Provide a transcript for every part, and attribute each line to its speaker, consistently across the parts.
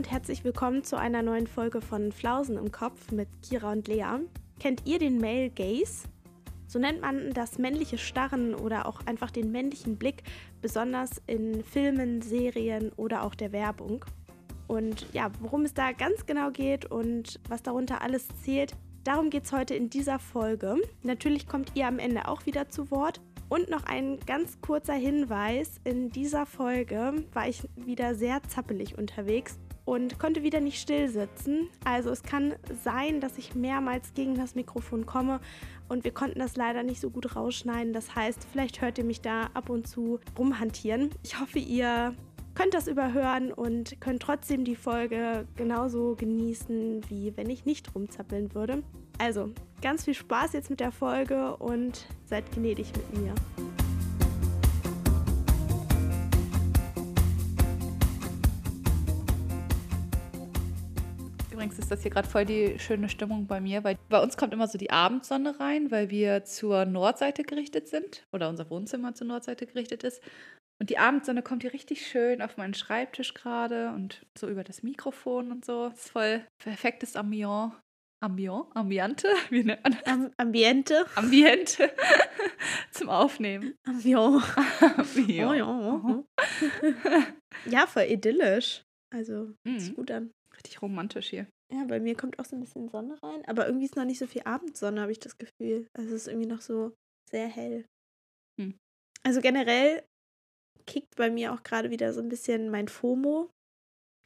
Speaker 1: und herzlich willkommen zu einer neuen Folge von Flausen im Kopf mit Kira und Lea. Kennt ihr den Male Gaze? So nennt man das männliche Starren oder auch einfach den männlichen Blick, besonders in Filmen, Serien oder auch der Werbung. Und ja, worum es da ganz genau geht und was darunter alles zählt, darum geht es heute in dieser Folge. Natürlich kommt ihr am Ende auch wieder zu Wort. Und noch ein ganz kurzer Hinweis. In dieser Folge war ich wieder sehr zappelig unterwegs und konnte wieder nicht still sitzen. Also es kann sein, dass ich mehrmals gegen das Mikrofon komme und wir konnten das leider nicht so gut rausschneiden. Das heißt, vielleicht hört ihr mich da ab und zu rumhantieren. Ich hoffe, ihr könnt das überhören und könnt trotzdem die Folge genauso genießen, wie wenn ich nicht rumzappeln würde. Also, ganz viel Spaß jetzt mit der Folge und seid gnädig mit mir.
Speaker 2: Übrigens ist das hier gerade voll die schöne Stimmung bei mir, weil bei uns kommt immer so die Abendsonne rein, weil wir zur Nordseite gerichtet sind oder unser Wohnzimmer zur Nordseite gerichtet ist. Und die Abendsonne kommt hier richtig schön auf meinen Schreibtisch gerade und so über das Mikrofon und so. Das ist voll perfektes Ambiance. Ambiance? Ambiente? Wie nennt man das?
Speaker 1: Am Ambiente.
Speaker 2: Ambiente zum Aufnehmen.
Speaker 1: Ambiance.
Speaker 2: Ambiente.
Speaker 1: Oh, ja. ja, voll idyllisch. Also,
Speaker 2: Mhm.
Speaker 1: sieht gut an.
Speaker 2: Richtig romantisch hier.
Speaker 1: Ja, bei mir kommt auch so ein bisschen Sonne rein, aber irgendwie ist noch nicht so viel Abendsonne, habe ich das Gefühl. Also es ist irgendwie noch so sehr hell.
Speaker 2: Hm.
Speaker 1: Also generell kickt bei mir auch gerade wieder so ein bisschen mein FOMO,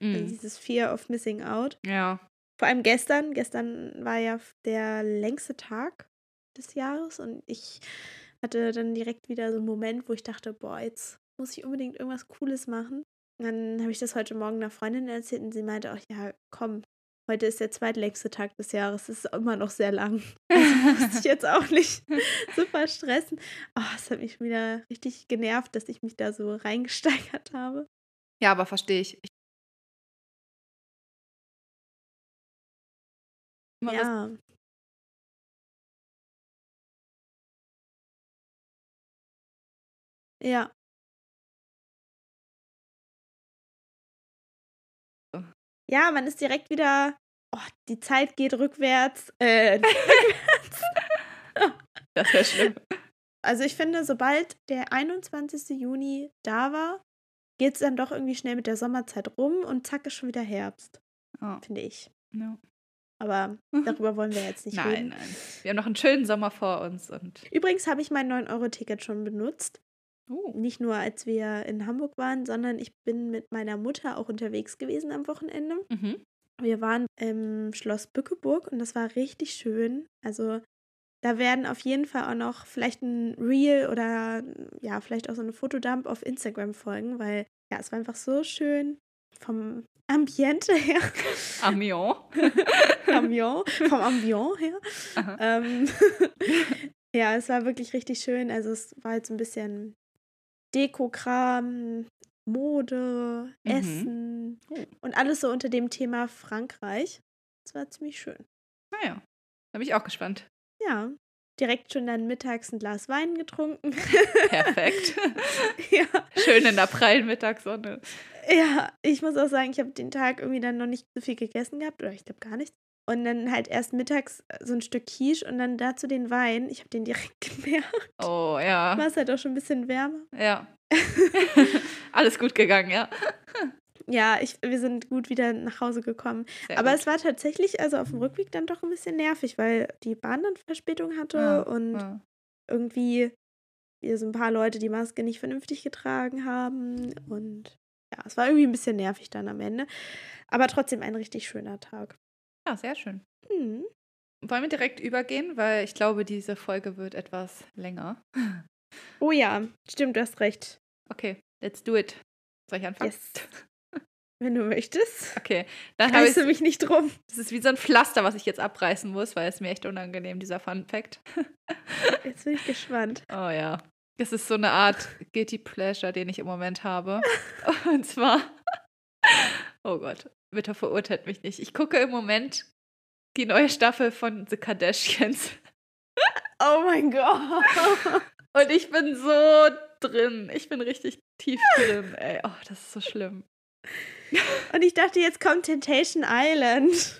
Speaker 1: also
Speaker 2: Mhm.
Speaker 1: dieses Fear of Missing Out.
Speaker 2: Ja.
Speaker 1: Vor allem gestern. Gestern war ja der längste Tag des Jahres und ich hatte dann direkt wieder so einen Moment, wo ich dachte, boah, jetzt muss ich unbedingt irgendwas Cooles machen. Dann habe ich das heute Morgen einer Freundin erzählt und sie meinte auch, ja, komm, heute ist der zweitlängste Tag des Jahres. Das ist immer noch sehr lang. Also muss ich jetzt auch nicht super stressen. Oh, es hat mich wieder richtig genervt, dass ich mich da so reingesteigert habe.
Speaker 2: Ja, aber verstehe ich. ich
Speaker 1: Ja. Ja. Ja, man ist direkt wieder. Oh, die Zeit geht rückwärts. Äh,
Speaker 2: Das wäre schlimm.
Speaker 1: also ich finde, sobald der 21. Juni da war, geht es dann doch irgendwie schnell mit der Sommerzeit rum und zack ist schon wieder Herbst,
Speaker 2: Ja.
Speaker 1: finde ich.
Speaker 2: Ja.
Speaker 1: Aber darüber wollen wir jetzt nicht
Speaker 2: Nein,
Speaker 1: reden.
Speaker 2: nein. Wir haben noch einen schönen Sommer vor uns und.
Speaker 1: Übrigens habe ich mein 9-Euro-Ticket schon benutzt.
Speaker 2: Oh.
Speaker 1: Nicht nur als wir in Hamburg waren, sondern ich bin mit meiner Mutter auch unterwegs gewesen am Wochenende.
Speaker 2: Mhm.
Speaker 1: Wir waren im Schloss Bückeburg und das war richtig schön. Also da werden auf jeden Fall auch noch vielleicht ein Reel oder ja, vielleicht auch so eine Fotodump auf Instagram folgen, weil ja, es war einfach so schön vom Ambiente her.
Speaker 2: Amiens.
Speaker 1: Ambiance, vom Ambiance her. Ähm, ja, es war wirklich richtig schön. Also es war halt so ein bisschen Dekokram, Mode,
Speaker 2: Mhm.
Speaker 1: Essen
Speaker 2: Oh.
Speaker 1: und alles so unter dem Thema Frankreich. Das war ziemlich schön.
Speaker 2: Naja, da bin ich auch gespannt.
Speaker 1: Ja, direkt schon dann mittags ein Glas Wein getrunken.
Speaker 2: Perfekt.
Speaker 1: ja.
Speaker 2: Schön in der prallen Mittagssonne.
Speaker 1: ja, ich muss auch sagen, ich habe den Tag irgendwie dann noch nicht so viel gegessen gehabt oder ich glaube gar nichts. Und dann halt erst mittags so ein Stück Quiche und dann dazu den Wein. Ich habe den direkt gemerkt.
Speaker 2: Oh ja.
Speaker 1: War es halt auch schon ein bisschen wärmer.
Speaker 2: Ja. Alles gut gegangen, ja.
Speaker 1: Ja, ich, wir sind gut wieder nach Hause gekommen.
Speaker 2: Sehr
Speaker 1: Aber
Speaker 2: gut.
Speaker 1: es war tatsächlich also auf dem Rückweg dann doch ein bisschen nervig, weil die Bahn dann Verspätung hatte
Speaker 2: Ja,
Speaker 1: und
Speaker 2: ja.
Speaker 1: irgendwie wir so ein paar Leute die Maske nicht vernünftig getragen haben. Und ja, es war irgendwie ein bisschen nervig dann am Ende. Aber trotzdem ein richtig schöner Tag.
Speaker 2: Ja, sehr schön.
Speaker 1: Hm.
Speaker 2: Wollen wir direkt übergehen, weil ich glaube, diese Folge wird etwas länger.
Speaker 1: Oh ja, stimmt, du hast recht.
Speaker 2: Okay, let's do it. Soll ich anfangen?
Speaker 1: Yes. Wenn du möchtest.
Speaker 2: Okay, dann habe ich
Speaker 1: mich nicht drum.
Speaker 2: Das ist wie so ein Pflaster, was ich jetzt abreißen muss, weil es mir echt unangenehm, dieser Fun Fact.
Speaker 1: Jetzt bin ich gespannt.
Speaker 2: Oh ja. Das ist so eine Art Guilty Pleasure, den ich im Moment habe. Und zwar, oh Gott, bitte verurteilt mich nicht. Ich gucke im Moment die neue Staffel von The Kardashians.
Speaker 1: Oh mein Gott.
Speaker 2: Und ich bin so drin. Ich bin richtig tief drin, ey. Oh, das ist so schlimm.
Speaker 1: Und ich dachte, jetzt kommt Temptation Island.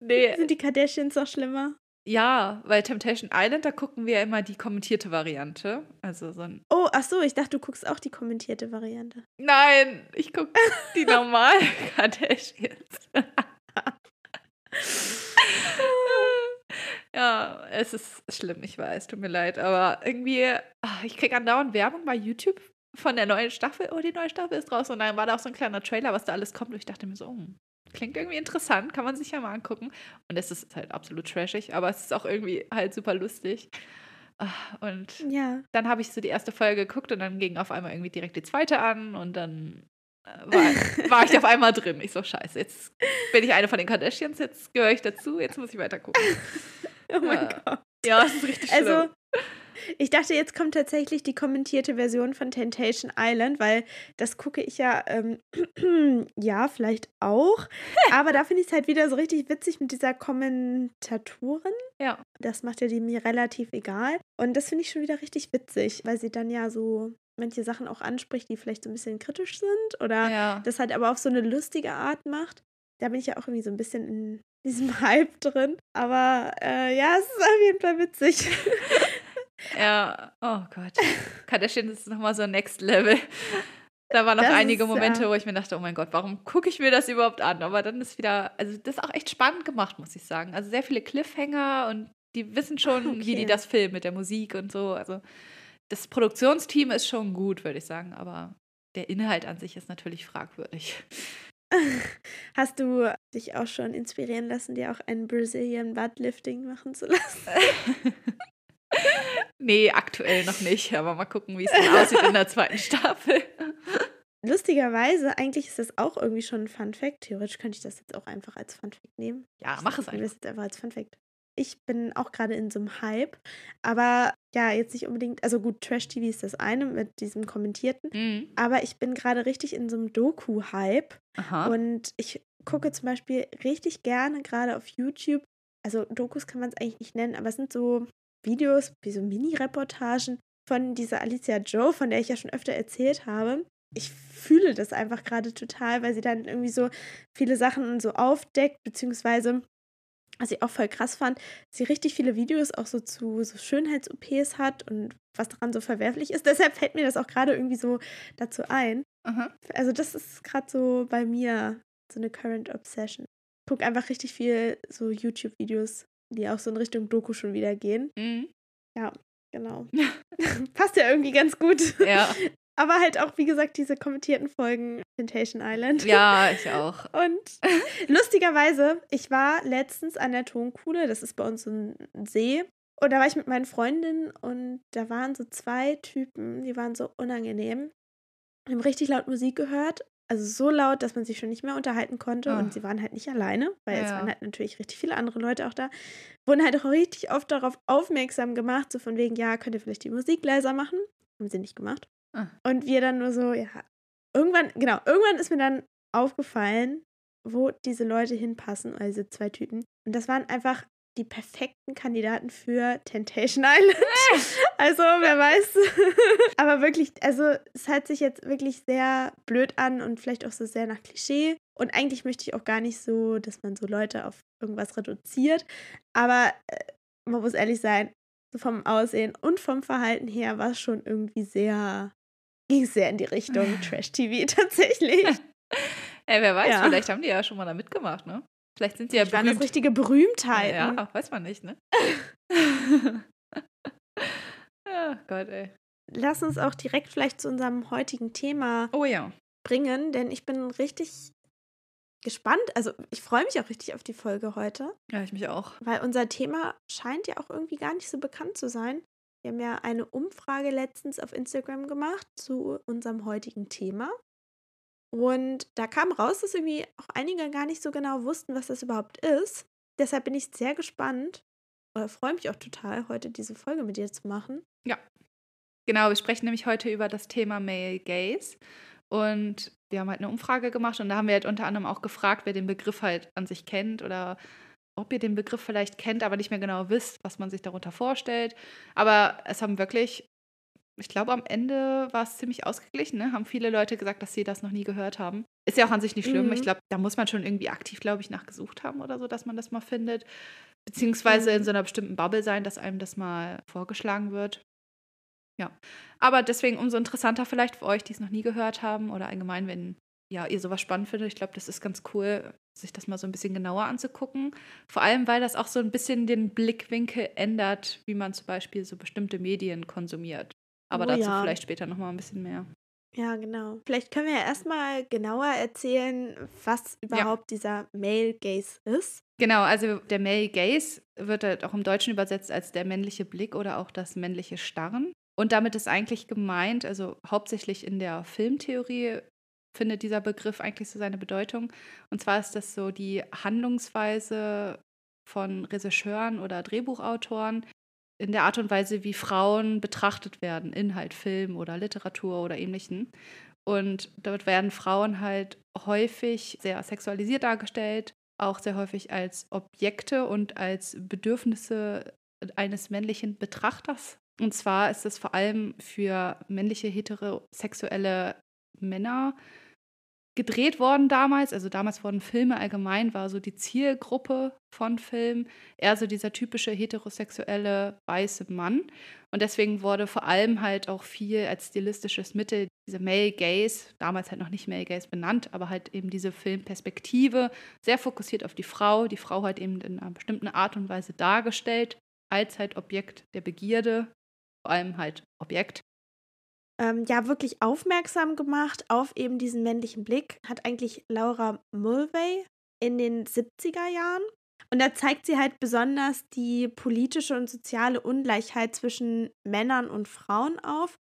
Speaker 2: Nee,
Speaker 1: Sind die Kardashians noch schlimmer?
Speaker 2: Ja, weil Temptation Island, da gucken wir immer die kommentierte Variante. Also so ein.
Speaker 1: Oh, ach so, ich dachte, du guckst auch die kommentierte Variante.
Speaker 2: Nein, ich gucke die normalen Kardashians. ja, es ist schlimm, ich weiß, tut mir leid. Aber irgendwie, ah, ich kriege andauernd Werbung bei YouTube von der neuen Staffel. Oh, die neue Staffel ist draußen. Und dann war da auch so ein kleiner Trailer, was da alles kommt. Und ich dachte mir so, oh, klingt irgendwie interessant, kann man sich ja mal angucken. Und es ist halt absolut trashig, aber es ist auch irgendwie halt super lustig. Ah, Und
Speaker 1: Ja.
Speaker 2: dann habe ich so die erste Folge geguckt und dann ging auf einmal irgendwie direkt die zweite an und dann äh, war, war ich auf einmal drin. Ich so, scheiße, jetzt bin ich eine von den Kardashians, jetzt gehöre ich dazu, jetzt muss ich weiter gucken.
Speaker 1: Oh mein
Speaker 2: Ja.
Speaker 1: Gott.
Speaker 2: Ja, es ist richtig schlimm.
Speaker 1: Also, ich dachte, jetzt kommt tatsächlich die kommentierte Version von Temptation Island, weil das gucke ich ja, ähm, ja, vielleicht auch. Aber da finde ich es halt wieder so richtig witzig mit dieser Kommentatorin.
Speaker 2: ja.
Speaker 1: Das macht ja die mir relativ egal. Und das finde ich schon wieder richtig witzig, weil sie dann ja so manche Sachen auch anspricht, die vielleicht so ein bisschen kritisch sind oder
Speaker 2: ja.
Speaker 1: das halt aber auf so eine lustige Art macht. Da bin ich ja auch irgendwie so ein bisschen in diesem Hype drin. Aber äh, ja, es ist auf jeden Fall witzig.
Speaker 2: Ja, oh Gott. Kardashian ist nochmal so Next Level. Da waren noch
Speaker 1: Das
Speaker 2: einige
Speaker 1: ist,
Speaker 2: Momente,
Speaker 1: ja.
Speaker 2: wo ich mir dachte, oh mein Gott, warum gucke ich mir das überhaupt an? Aber dann ist wieder, also das ist auch echt spannend gemacht, muss ich sagen. Also sehr viele Cliffhanger und die wissen schon, wie die
Speaker 1: Okay.
Speaker 2: das filmen mit der Musik und so. Also das Produktionsteam ist schon gut, würde ich sagen, aber der Inhalt an sich ist natürlich fragwürdig.
Speaker 1: Hast du dich auch schon inspirieren lassen, dir auch ein Brazilian Butt-Lifting machen zu lassen?
Speaker 2: nee, aktuell noch nicht, aber mal gucken, wie es dann aussieht in der zweiten Staffel.
Speaker 1: Lustigerweise, eigentlich ist das auch irgendwie schon ein Fun-Fact. Theoretisch könnte ich das jetzt auch einfach als Fun-Fact nehmen.
Speaker 2: Ja,
Speaker 1: Ich
Speaker 2: mach es einfach.
Speaker 1: das jetzt einfach als Fun-Fact. Ich bin auch gerade in so einem Hype, aber ja, jetzt nicht unbedingt, also gut, Trash-TV ist das eine mit diesem Kommentierten,
Speaker 2: Mhm.
Speaker 1: aber ich bin gerade richtig in so einem Doku-Hype und ich gucke zum Beispiel richtig gerne gerade auf YouTube, also Dokus kann man es eigentlich nicht nennen, aber es sind so Videos, wie so Mini-Reportagen von dieser Alicia Joe, von der ich ja schon öfter erzählt habe. Ich fühle das einfach gerade total, weil sie dann irgendwie so viele Sachen so aufdeckt, beziehungsweise, was ich auch voll krass fand, sie richtig viele Videos auch so zu so Schönheits-OPs hat und was daran so verwerflich ist. Deshalb fällt mir das auch gerade irgendwie so dazu ein.
Speaker 2: Aha.
Speaker 1: Also das ist gerade so bei mir so eine Current Obsession. Ich gucke einfach richtig viel so YouTube-Videos, die auch so in Richtung Doku schon wieder gehen.
Speaker 2: Mhm.
Speaker 1: Genau. Passt ja irgendwie ganz gut.
Speaker 2: Ja.
Speaker 1: Aber halt auch, wie gesagt, diese kommentierten Folgen Temptation Island.
Speaker 2: ja, ich auch.
Speaker 1: Und lustigerweise, ich war letztens an der Tonkuhle, das ist bei uns so ein See. Und da war ich mit meinen Freundinnen und da waren so zwei Typen, die waren so unangenehm. Haben richtig laut Musik gehört. Also so laut, dass man sich schon nicht mehr unterhalten konnte.
Speaker 2: Ah.
Speaker 1: Und sie waren halt nicht alleine, weil es
Speaker 2: Ja.
Speaker 1: waren halt natürlich richtig viele andere Leute auch da. Wurden halt auch richtig oft darauf aufmerksam gemacht, so von wegen, ja, könnt ihr vielleicht die Musik leiser machen? Haben sie nicht gemacht.
Speaker 2: Ah.
Speaker 1: Und wir dann nur so, ja, irgendwann, genau, irgendwann ist mir dann aufgefallen, wo diese Leute hinpassen, also diese zwei Typen. Und das waren einfach die perfekten Kandidaten für Temptation Island. Also, wer weiß. Aber wirklich, also es hört sich jetzt wirklich sehr blöd an und vielleicht auch so sehr nach Klischee. Und eigentlich möchte ich auch gar nicht so, dass man so Leute auf irgendwas reduziert. Aber äh, man muss ehrlich sein, so vom Aussehen und vom Verhalten her war es schon irgendwie sehr, ging es sehr in die Richtung Trash-TV tatsächlich.
Speaker 2: Ey, wer weiß,
Speaker 1: Ja.
Speaker 2: vielleicht haben die ja schon mal da mitgemacht, ne? Vielleicht sind sie ja
Speaker 1: Waren das
Speaker 2: berühmt.
Speaker 1: richtige Berühmtheiten.
Speaker 2: Ja, weiß man nicht, ne? ja, Gott, ey.
Speaker 1: Lass uns auch direkt vielleicht zu unserem heutigen Thema
Speaker 2: Oh ja.
Speaker 1: bringen, denn ich bin richtig gespannt. Also ich freue mich auch richtig auf die Folge heute,
Speaker 2: Ja, ich mich auch.
Speaker 1: weil unser Thema scheint ja auch irgendwie gar nicht so bekannt zu sein. Wir haben ja eine Umfrage letztens auf Instagram gemacht zu unserem heutigen Thema. Und da kam raus, dass irgendwie auch einige gar nicht so genau wussten, was das überhaupt ist. Deshalb bin ich sehr gespannt oder freue mich auch total, heute diese Folge mit dir zu machen.
Speaker 2: Genau, wir sprechen nämlich heute über das Thema Male Gaze. Und wir haben halt eine Umfrage gemacht und da haben wir halt unter anderem auch gefragt, wer den Begriff halt an sich kennt oder ob ihr den Begriff vielleicht kennt, aber nicht mehr genau wisst, was man sich darunter vorstellt. Aber es haben wirklich Ich glaube, am Ende war es ziemlich ausgeglichen. Ne? Haben viele Leute gesagt, dass sie das noch nie gehört haben. Ist ja auch an sich nicht schlimm.
Speaker 1: Mhm.
Speaker 2: Ich glaube, da muss man schon irgendwie aktiv, glaube ich, nachgesucht haben oder so, dass man das mal findet. Beziehungsweise in
Speaker 1: Mhm.
Speaker 2: so einer bestimmten Bubble sein, dass einem das mal vorgeschlagen wird. Ja. Aber deswegen umso interessanter vielleicht für euch, die es noch nie gehört haben oder allgemein, wenn ja, ihr sowas spannend findet. Ich glaube, das ist ganz cool, sich das mal so ein bisschen genauer anzugucken. Vor allem, weil das auch so ein bisschen den Blickwinkel ändert, wie man zum Beispiel so bestimmte Medien konsumiert. Aber
Speaker 1: Oh
Speaker 2: dazu
Speaker 1: ja.
Speaker 2: vielleicht später nochmal ein bisschen mehr.
Speaker 1: Ja, genau. Vielleicht können wir ja erstmal genauer erzählen, was überhaupt dieser Male Gaze ist.
Speaker 2: Genau, also der Male Gaze wird halt auch im Deutschen übersetzt als der männliche Blick oder auch das männliche Starren. Und damit ist eigentlich gemeint, also hauptsächlich in der Filmtheorie findet dieser Begriff eigentlich so seine Bedeutung. Und zwar ist das so die Handlungsweise von Regisseuren oder Drehbuchautoren in der Art und Weise, wie Frauen betrachtet werden, in halt Film oder Literatur oder ähnlichen. Und dort werden Frauen halt häufig sehr sexualisiert dargestellt, auch sehr häufig als Objekte und als Bedürfnisse eines männlichen Betrachters. Und zwar ist es vor allem für männliche heterosexuelle Männer gedreht worden damals. Also damals wurden Filme allgemein, war so die Zielgruppe von Filmen, eher so dieser typische heterosexuelle weiße Mann. Und deswegen wurde vor allem halt auch viel als stilistisches Mittel diese Male Gaze, damals halt noch nicht Male Gaze benannt, aber halt eben diese Filmperspektive, sehr fokussiert auf die Frau, die Frau halt eben in einer bestimmten Art und Weise dargestellt, als halt Objekt der Begierde, vor allem halt Objekt.
Speaker 1: Ähm, ja, wirklich aufmerksam gemacht auf eben diesen männlichen Blick hat eigentlich Laura Mulvey in den 70er Jahren. Und da zeigt sie halt besonders die politische und soziale Ungleichheit zwischen Männern und Frauen auf.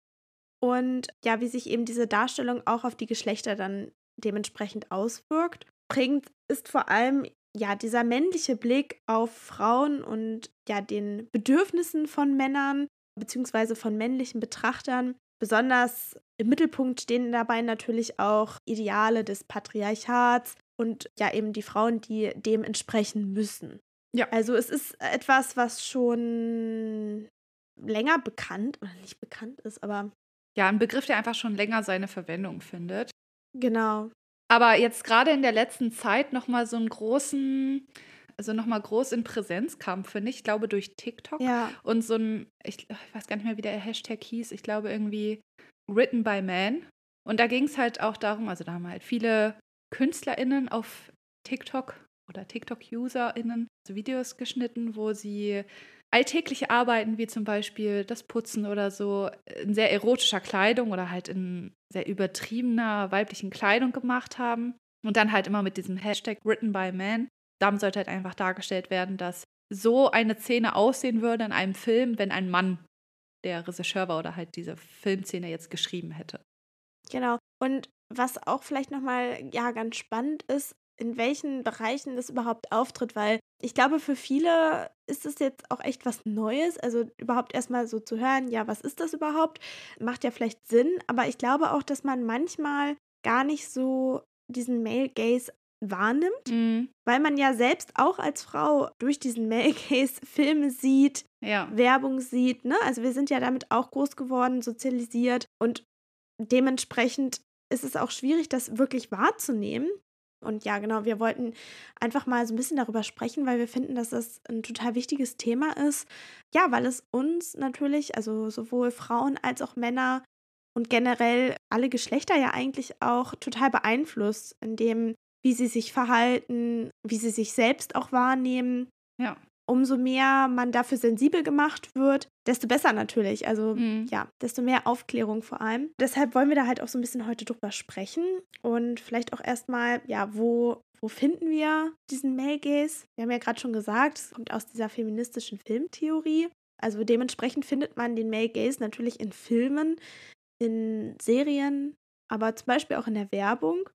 Speaker 1: Und ja, wie sich eben diese Darstellung auch auf die Geschlechter dann dementsprechend auswirkt. Prägend ist vor allem ja dieser männliche Blick auf Frauen und ja den Bedürfnissen von Männern beziehungsweise von männlichen Betrachtern. Besonders im Mittelpunkt stehen dabei natürlich auch Ideale des Patriarchats und ja eben die Frauen, die dem entsprechen müssen.
Speaker 2: Ja.
Speaker 1: Also es ist etwas, was schon länger bekannt oder nicht bekannt ist, aber
Speaker 2: Ja, ein Begriff, der einfach schon länger seine Verwendung findet.
Speaker 1: genau.
Speaker 2: Aber jetzt gerade in der letzten Zeit nochmal so einen großen, also nochmal groß in Präsenz kam, finde ich. Ich glaube durch TikTok.
Speaker 1: Ja.
Speaker 2: Und so ein, ich, ich weiß gar nicht mehr, wie der Hashtag hieß. Ich glaube irgendwie Written by Man. Und da ging es halt auch darum, also da haben halt viele KünstlerInnen auf TikTok oder TikTok-UserInnen so Videos geschnitten, wo sie alltägliche Arbeiten wie zum Beispiel das Putzen oder so in sehr erotischer Kleidung oder halt in sehr übertriebener weiblichen Kleidung gemacht haben. Und dann halt immer mit diesem Hashtag Written by Man. Damit sollte halt einfach dargestellt werden, dass so eine Szene aussehen würde in einem Film, wenn ein Mann der Regisseur war oder halt diese Filmszene jetzt geschrieben hätte.
Speaker 1: Genau. Und was auch vielleicht nochmal ja ganz spannend ist, in welchen Bereichen das überhaupt auftritt, weil ich glaube, für viele ist es jetzt auch echt was Neues. Also überhaupt erstmal so zu hören, ja, was ist das überhaupt? Macht ja vielleicht Sinn, aber ich glaube auch, dass man manchmal gar nicht so diesen Male Gaze wahrnimmt,
Speaker 2: Mhm.
Speaker 1: weil man ja selbst auch als Frau durch diesen Male Gaze Filme sieht,
Speaker 2: Ja.
Speaker 1: Werbung sieht, ne? Also wir sind ja damit auch groß geworden, sozialisiert und dementsprechend ist es auch schwierig, das wirklich wahrzunehmen. Und ja, genau, wir wollten einfach mal so ein bisschen darüber sprechen, weil wir finden, dass das ein total wichtiges Thema ist. Ja, weil es uns natürlich, also sowohl Frauen als auch Männer und generell alle Geschlechter ja eigentlich auch total beeinflusst, in dem, wie sie sich verhalten, wie sie sich selbst auch wahrnehmen
Speaker 2: Ja.
Speaker 1: umso mehr man dafür sensibel gemacht wird, desto besser natürlich. Also
Speaker 2: Mhm.
Speaker 1: ja, desto mehr Aufklärung vor allem. Deshalb wollen wir da halt auch so ein bisschen heute drüber sprechen und vielleicht auch erstmal, ja, wo, wo finden wir diesen Male Gaze? Wir haben ja gerade schon gesagt, es kommt aus dieser feministischen Filmtheorie. Also dementsprechend findet man den Male Gaze natürlich in Filmen, in Serien, aber zum Beispiel auch in der Werbung.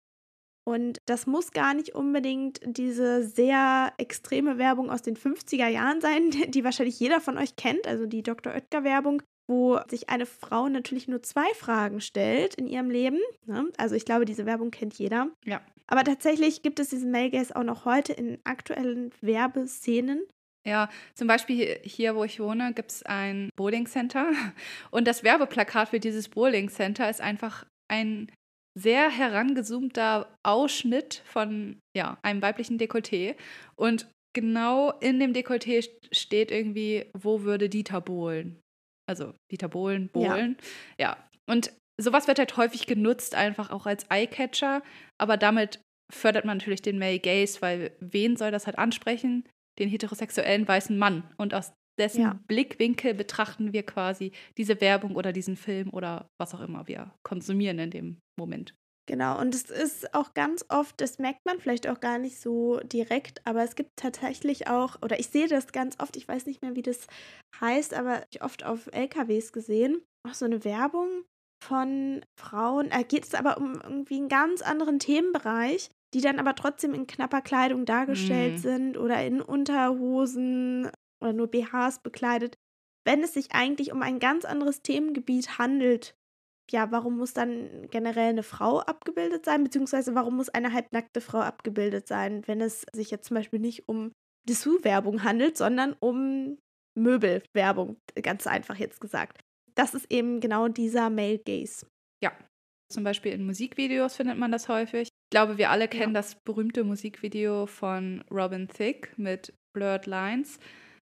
Speaker 1: Und das muss gar nicht unbedingt diese sehr extreme Werbung aus den 50er Jahren sein, die wahrscheinlich jeder von euch kennt, also die Dr. Oetker-Werbung, wo sich eine Frau natürlich nur zwei Fragen stellt in ihrem Leben. Ne? Also ich glaube, diese Werbung kennt jeder.
Speaker 2: Ja.
Speaker 1: Aber tatsächlich gibt es diesen Male Gaze auch noch heute in aktuellen Werbeszenen.
Speaker 2: Ja, zum Beispiel hier, wo ich wohne, gibt es ein Bowling Center. Und das Werbeplakat für dieses Bowling Center ist einfach ein sehr herangezoomter Ausschnitt von ja, einem weiblichen Dekolleté. Und genau in dem Dekolleté steht irgendwie, wo würde Dieter bohlen? Also Dieter Bohlen, Bohlen. Ja. ja. Und sowas wird halt häufig genutzt, einfach auch als Eyecatcher. Aber damit fördert man natürlich den Male Gaze, weil wen soll das halt ansprechen? Den heterosexuellen weißen Mann. Und aus dessen ja. Blickwinkel betrachten wir quasi diese Werbung oder diesen Film oder was auch immer wir konsumieren in dem Moment.
Speaker 1: Genau, und es ist auch ganz oft, das merkt man vielleicht auch gar nicht so direkt, aber es gibt tatsächlich auch, oder ich sehe das ganz oft, ich weiß nicht mehr, wie das heißt, aber ich oft auf LKWs gesehen, auch so eine Werbung von Frauen, da geht es aber um irgendwie einen ganz anderen Themenbereich, die dann aber trotzdem in knapper Kleidung dargestellt mm. sind oder in Unterhosen oder nur BHs bekleidet, wenn es sich eigentlich um ein ganz anderes Themengebiet handelt ja, warum muss dann generell eine Frau abgebildet sein, beziehungsweise warum muss eine halbnackte Frau abgebildet sein, wenn es sich jetzt zum Beispiel nicht um Dessous-Werbung handelt, sondern um Möbelwerbung, ganz einfach jetzt gesagt. Das ist eben genau dieser Male Gaze.
Speaker 2: Ja, zum Beispiel in Musikvideos findet man das häufig. Ich glaube, wir alle kennen ja. das berühmte Musikvideo von Robin Thicke mit Blurred Lines.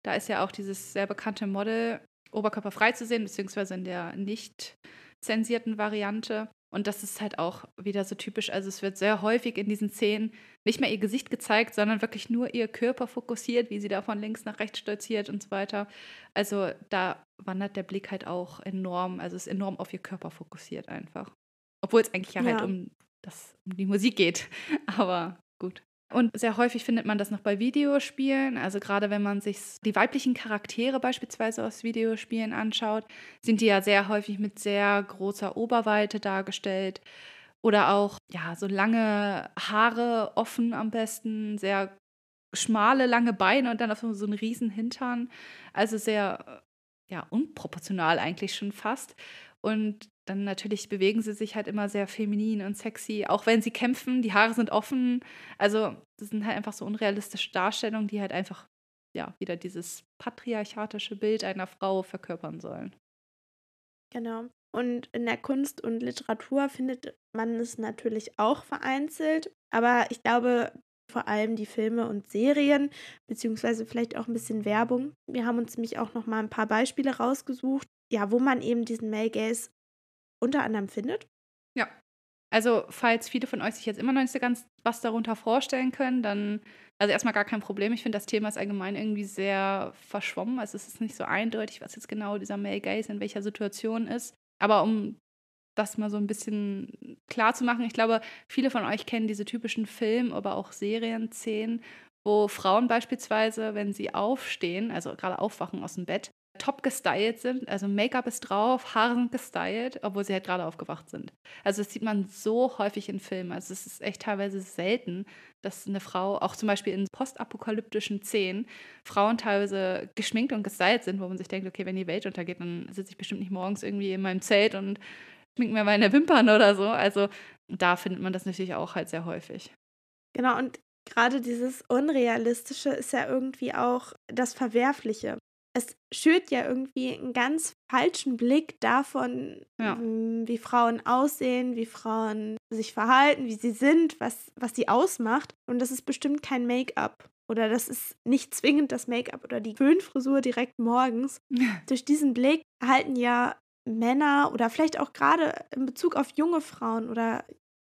Speaker 2: Da ist ja auch dieses sehr bekannte Model oberkörperfrei zu sehen, beziehungsweise in der nicht zensierten Variante. Und das ist halt auch wieder so typisch. Also es wird sehr häufig in diesen Szenen nicht mehr ihr Gesicht gezeigt, sondern wirklich nur ihr Körper fokussiert, wie sie da von links nach rechts stolziert und so weiter. Also da wandert der Blick halt auch enorm, also ist enorm auf ihr Körper fokussiert einfach. Obwohl es eigentlich ja, halt ja. halt um, das, um die Musik geht. Aber. Und sehr häufig findet man das noch bei Videospielen. Also gerade wenn man sich die weiblichen Charaktere beispielsweise aus Videospielen anschaut, sind die ja sehr häufig mit sehr großer Oberweite dargestellt. Oder auch, ja, so lange Haare offen am besten, sehr schmale, lange Beine und dann auf so einen riesen Hintern. Also sehr, ja, unproportional eigentlich schon fast. Und dann natürlich bewegen sie sich halt immer sehr feminin und sexy, auch wenn sie kämpfen, die Haare sind offen. Also, das sind halt einfach so unrealistische Darstellungen, die halt einfach, ja, wieder dieses patriarchatische Bild einer Frau verkörpern sollen.
Speaker 1: Genau. Und in der Kunst und Literatur findet man es natürlich auch vereinzelt, aber ich glaube, vor allem die Filme und Serien, beziehungsweise vielleicht auch ein bisschen Werbung. Wir haben uns nämlich auch noch mal ein paar Beispiele rausgesucht, ja, wo man eben diesen Male Gaze unter anderem findet.
Speaker 2: Ja. Also, falls viele von euch sich jetzt immer noch nicht so ganz was darunter vorstellen können, dann, also erstmal gar kein Problem. Ich finde, das Thema ist allgemein irgendwie sehr verschwommen. Also, es ist nicht so eindeutig, was jetzt genau dieser Male Gaze in welcher Situation ist. Aber um das mal so ein bisschen klar zu machen, ich glaube, viele von euch kennen diese typischen Film-, aber auch Serienszenen, wo Frauen beispielsweise, wenn sie aufstehen, also gerade aufwachen aus dem Bett, top gestylt sind. Also Make-up ist drauf, Haare sind gestylt, obwohl sie halt gerade aufgewacht sind. Also das sieht man so häufig in Filmen. Also es ist echt teilweise selten, dass eine Frau, auch zum Beispiel in postapokalyptischen Szenen, Frauen teilweise geschminkt und gestylt sind, wo man sich denkt, okay, wenn die Welt untergeht, dann sitze ich bestimmt nicht morgens irgendwie in meinem Zelt und schminke mir meine Wimpern oder so. Also da findet man das natürlich auch halt sehr häufig.
Speaker 1: Genau, und gerade dieses Unrealistische ist ja irgendwie auch das Verwerfliche es schürt ja irgendwie einen ganz falschen Blick davon, ja. Wie Frauen aussehen, wie Frauen sich verhalten, wie sie sind, was, was sie ausmacht. Und das ist bestimmt kein Make-up. Oder das ist nicht zwingend das Make-up oder die Föhnfrisur direkt morgens. Durch diesen Blick erhalten ja Männer oder vielleicht auch gerade in Bezug auf junge Frauen oder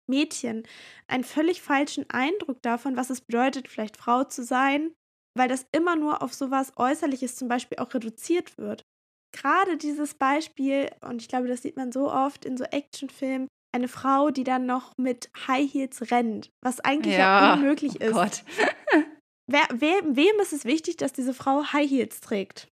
Speaker 1: Mädchen einen völlig falschen Eindruck davon, was es bedeutet, vielleicht Frau zu sein, weil das immer nur auf sowas Äußerliches zum Beispiel auch reduziert wird. Gerade dieses Beispiel, und ich glaube, das sieht man so oft in so Actionfilmen, eine Frau, die dann noch mit High Heels rennt, was eigentlich ja, unmöglich oh ist. Gott. Wer, wem, wem ist es wichtig, dass diese Frau High Heels trägt?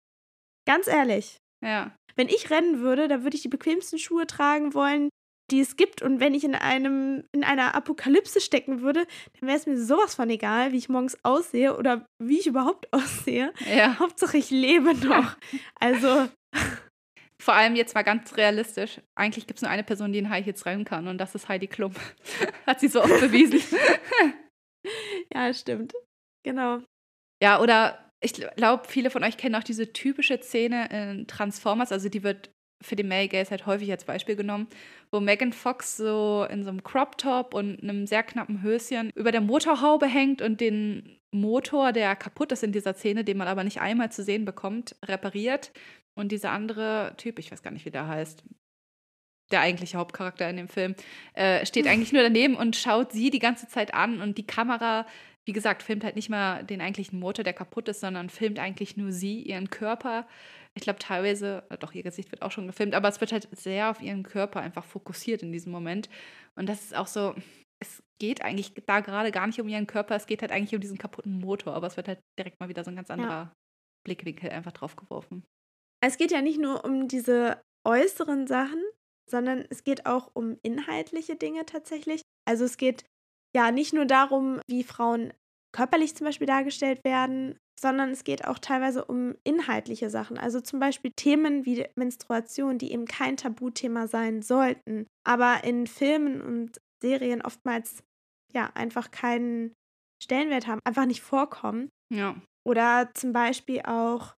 Speaker 1: Ganz ehrlich.
Speaker 2: Ja.
Speaker 1: Wenn ich rennen würde, dann würde ich die bequemsten Schuhe tragen wollen, die es gibt. Und wenn ich in einem, in einer Apokalypse stecken würde, dann wäre es mir sowas von egal, wie ich morgens aussehe oder wie ich überhaupt aussehe.
Speaker 2: Ja.
Speaker 1: Hauptsache ich lebe noch. Also.
Speaker 2: Vor allem jetzt mal ganz realistisch. Eigentlich gibt es nur eine Person, die in High Heels rennen kann und das ist Heidi Klum. Hat sie so oft bewiesen.
Speaker 1: ja, stimmt. Genau.
Speaker 2: Ja, oder Ich glaube, viele von euch kennen auch diese typische Szene in Transformers, also die wird für den Male Gaze halt häufig als Beispiel genommen, wo Megan Fox so in so einem Crop Top und einem sehr knappen Höschen über der Motorhaube hängt und den Motor, der kaputt ist in dieser Szene, den man aber nicht einmal zu sehen bekommt, repariert. Und dieser andere Typ, ich weiß gar nicht, wie der heißt, der eigentliche Hauptcharakter in dem Film, äh, steht eigentlich nur daneben und schaut sie die ganze Zeit an und die Kamera, wie gesagt, filmt halt nicht mal den eigentlichen Motor, der kaputt ist, sondern filmt eigentlich nur sie, ihren Körper. Ich glaube, teilweise, äh, doch, ihr Gesicht wird auch schon gefilmt, aber es wird halt sehr auf ihren Körper einfach fokussiert in diesem Moment. Und das ist auch so, es geht eigentlich da gerade gar nicht um ihren Körper, es geht halt eigentlich um diesen kaputten Motor, aber es wird halt direkt mal wieder so ein ganz anderer ja. Blickwinkel einfach drauf geworfen.
Speaker 1: Es geht ja nicht nur um diese äußeren Sachen, sondern es geht auch um inhaltliche Dinge tatsächlich. Also es geht ja nicht nur darum, wie Frauen körperlich zum Beispiel dargestellt werden, sondern es geht auch teilweise um inhaltliche Sachen. Also zum Beispiel Themen wie Menstruation, die eben kein Tabuthema sein sollten, aber in Filmen und Serien oftmals ja einfach keinen Stellenwert haben, einfach nicht vorkommen.
Speaker 2: Ja.
Speaker 1: Oder zum Beispiel auch,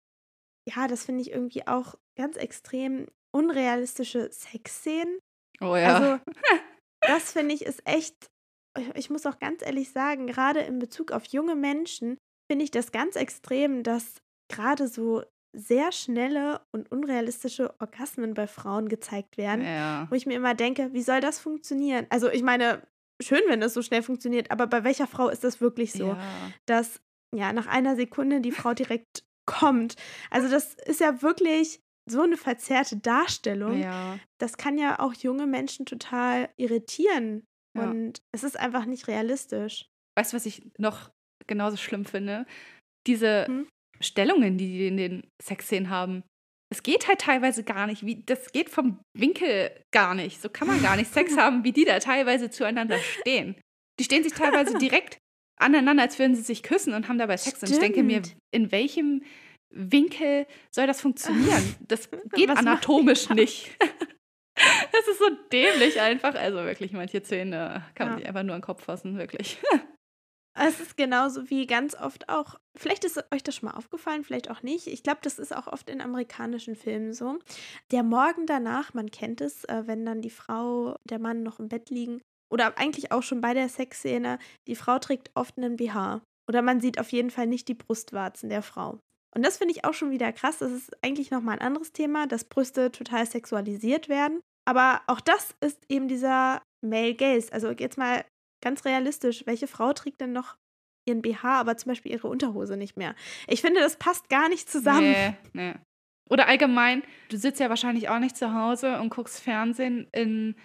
Speaker 1: ja, das finde ich irgendwie auch ganz extrem unrealistische Sexszenen.
Speaker 2: Oh ja. Also,
Speaker 1: das finde ich ist echt, ich muss auch ganz ehrlich sagen, gerade in Bezug auf junge Menschen finde ich das ganz extrem, dass gerade so sehr schnelle und unrealistische Orgasmen bei Frauen gezeigt werden,
Speaker 2: ja.
Speaker 1: wo ich mir immer denke, wie soll das funktionieren? Also ich meine, schön, wenn das so schnell funktioniert, aber bei welcher Frau ist das wirklich so, ja. dass ja nach einer Sekunde die Frau direkt kommt? Also das ist ja wirklich so eine verzerrte Darstellung.
Speaker 2: Ja.
Speaker 1: Das kann ja auch junge Menschen total irritieren und es ist einfach nicht realistisch.
Speaker 2: Weißt du, was ich noch genauso schlimm finde? Diese hm? Stellungen, die die in den Sexszenen haben. Es geht halt teilweise gar nicht. Wie, das geht vom Winkel gar nicht. So kann man gar nicht Sex haben, wie die da teilweise zueinander stehen. Die stehen sich teilweise direkt aneinander, als würden sie sich küssen und haben dabei Sex. Stimmt. Und ich denke mir, in welchem Winkel soll das funktionieren? Das geht Was anatomisch nicht. Das ist so dämlich einfach. Also wirklich, manche Szene kann man ja. sich einfach nur an den Kopf fassen, wirklich.
Speaker 1: Es ist genauso wie ganz oft auch, vielleicht ist euch das schon mal aufgefallen, vielleicht auch nicht. Ich glaube, das ist auch oft in amerikanischen Filmen so. Der Morgen danach, man kennt es, äh, wenn dann die Frau, der Mann noch im Bett liegen. Oder eigentlich auch schon bei der Sexszene, die Frau trägt oft einen BH. Oder man sieht auf jeden Fall nicht die Brustwarzen der Frau. Und das finde ich auch schon wieder krass. Das ist eigentlich nochmal ein anderes Thema, dass Brüste total sexualisiert werden. Aber auch das ist eben dieser Male Gaze. Also jetzt mal ganz realistisch, welche Frau trägt denn noch ihren BH, aber zum Beispiel ihre Unterhose nicht mehr? Ich finde, das passt gar nicht zusammen.
Speaker 2: Nee, nee. Oder allgemein, du sitzt ja wahrscheinlich auch nicht zu Hause und guckst Fernsehen in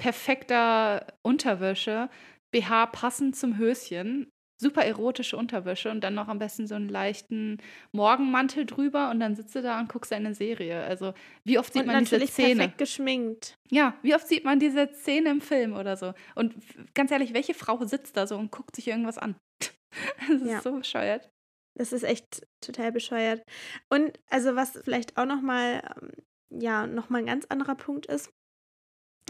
Speaker 2: perfekter Unterwäsche, BH passend zum Höschen super erotische Unterwäsche und dann noch am besten so einen leichten Morgenmantel drüber und dann sitzt du da und guckst eine Serie. Also wie oft sieht und man diese Szene?
Speaker 1: perfekt geschminkt.
Speaker 2: Ja, wie oft sieht man diese Szene im Film oder so? Und ganz ehrlich, welche Frau sitzt da so und guckt sich irgendwas an? das ist ja. so bescheuert.
Speaker 1: Das ist echt total bescheuert. Und also was vielleicht auch noch mal ähm, ja noch mal ein ganz anderer Punkt ist,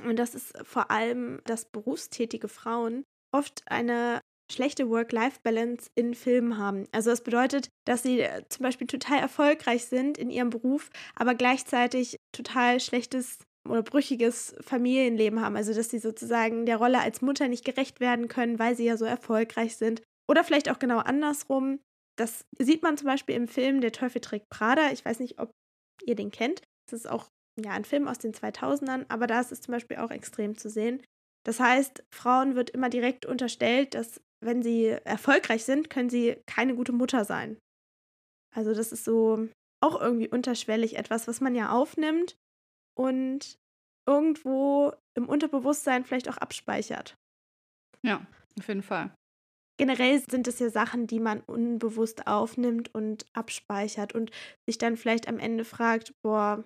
Speaker 1: und das ist vor allem, dass berufstätige Frauen oft eine schlechte Work-Life-Balance in Filmen haben. Also das bedeutet, dass sie äh, zum Beispiel total erfolgreich sind in ihrem Beruf, aber gleichzeitig total schlechtes oder brüchiges Familienleben haben. Also dass sie sozusagen der Rolle als Mutter nicht gerecht werden können, weil sie ja so erfolgreich sind. Oder vielleicht auch genau andersrum. Das sieht man zum Beispiel im Film Der Teufel trägt Prada. Ich weiß nicht, ob ihr den kennt. Das ist auch ja, ein Film aus den 2000ern, aber da ist es zum Beispiel auch extrem zu sehen. Das heißt, Frauen wird immer direkt unterstellt, dass wenn sie erfolgreich sind, können sie keine gute Mutter sein. Also das ist so auch irgendwie unterschwellig etwas, was man ja aufnimmt und irgendwo im Unterbewusstsein vielleicht auch abspeichert.
Speaker 2: Ja, auf jeden Fall.
Speaker 1: Generell sind es ja Sachen, die man unbewusst aufnimmt und abspeichert und sich dann vielleicht am Ende fragt, boah,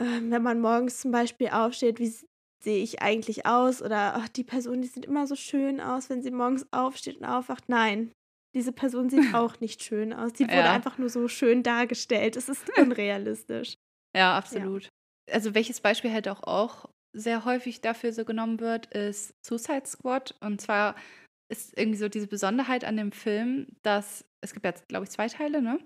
Speaker 1: äh, wenn man morgens zum Beispiel aufsteht, wie, sehe ich eigentlich aus? Oder ach, die Person, die sieht immer so schön aus, wenn sie morgens aufsteht und aufwacht. Nein, diese Person sieht auch nicht schön aus. Die wurde ja. einfach nur so schön dargestellt. Es ist unrealistisch.
Speaker 2: Ja, absolut. Ja. Also welches Beispiel halt auch, auch sehr häufig dafür so genommen wird, ist Suicide Squad. Und zwar ist irgendwie so diese Besonderheit an dem Film, dass es gibt jetzt, glaube ich, zwei Teile, ne?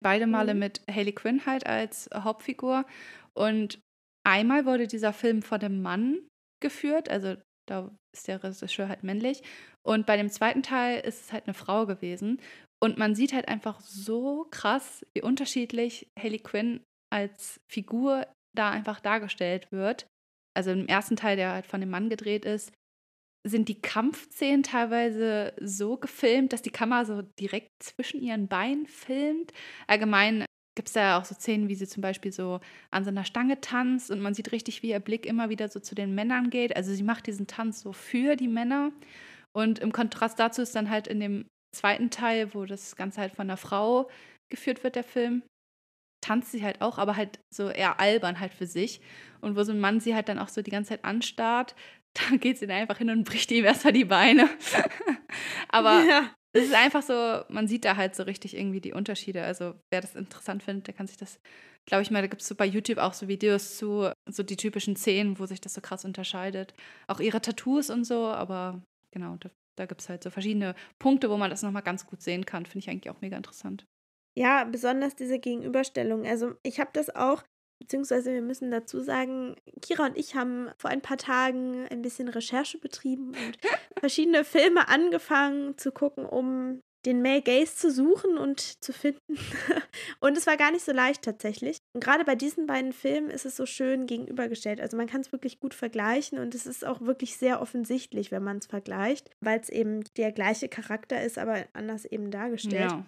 Speaker 2: Beide Male mhm. mit Haley Quinn halt als Hauptfigur. Und einmal wurde dieser Film von dem Mann geführt, also da ist der Regisseur halt männlich. Und bei dem zweiten Teil ist es halt eine Frau gewesen. Und man sieht halt einfach so krass, wie unterschiedlich Haley Quinn als Figur da einfach dargestellt wird. Also im ersten Teil, der halt von dem Mann gedreht ist, sind die Kampfszenen teilweise so gefilmt, dass die Kamera so direkt zwischen ihren Beinen filmt. Allgemein gibt es da auch so Szenen, wie sie zum Beispiel so an so einer Stange tanzt und man sieht richtig, wie ihr Blick immer wieder so zu den Männern geht. Also sie macht diesen Tanz so für die Männer. Und im Kontrast dazu ist dann halt in dem zweiten Teil, wo das Ganze halt von einer Frau geführt wird, der Film, tanzt sie halt auch, aber halt so eher albern halt für sich. Und wo so ein Mann sie halt dann auch so die ganze Zeit anstarrt, da geht sie dann einfach hin und bricht ihm erstmal die Beine. aber ja. Es ist einfach so, man sieht da halt so richtig irgendwie die Unterschiede. Also wer das interessant findet, der kann sich das, glaube ich mal, da gibt es so bei YouTube auch so Videos zu, so die typischen Szenen, wo sich das so krass unterscheidet. Auch ihre Tattoos und so, aber genau, da, da gibt es halt so verschiedene Punkte, wo man das nochmal ganz gut sehen kann. Finde ich eigentlich auch mega interessant.
Speaker 1: Ja, besonders diese Gegenüberstellung. Also ich habe das auch Beziehungsweise wir müssen dazu sagen, Kira und ich haben vor ein paar Tagen ein bisschen Recherche betrieben und verschiedene Filme angefangen zu gucken, um den Male Gaze zu suchen und zu finden. und es war gar nicht so leicht tatsächlich. Und gerade bei diesen beiden Filmen ist es so schön gegenübergestellt. Also man kann es wirklich gut vergleichen und es ist auch wirklich sehr offensichtlich, wenn man es vergleicht, weil es eben der gleiche Charakter ist, aber anders eben dargestellt. Ja.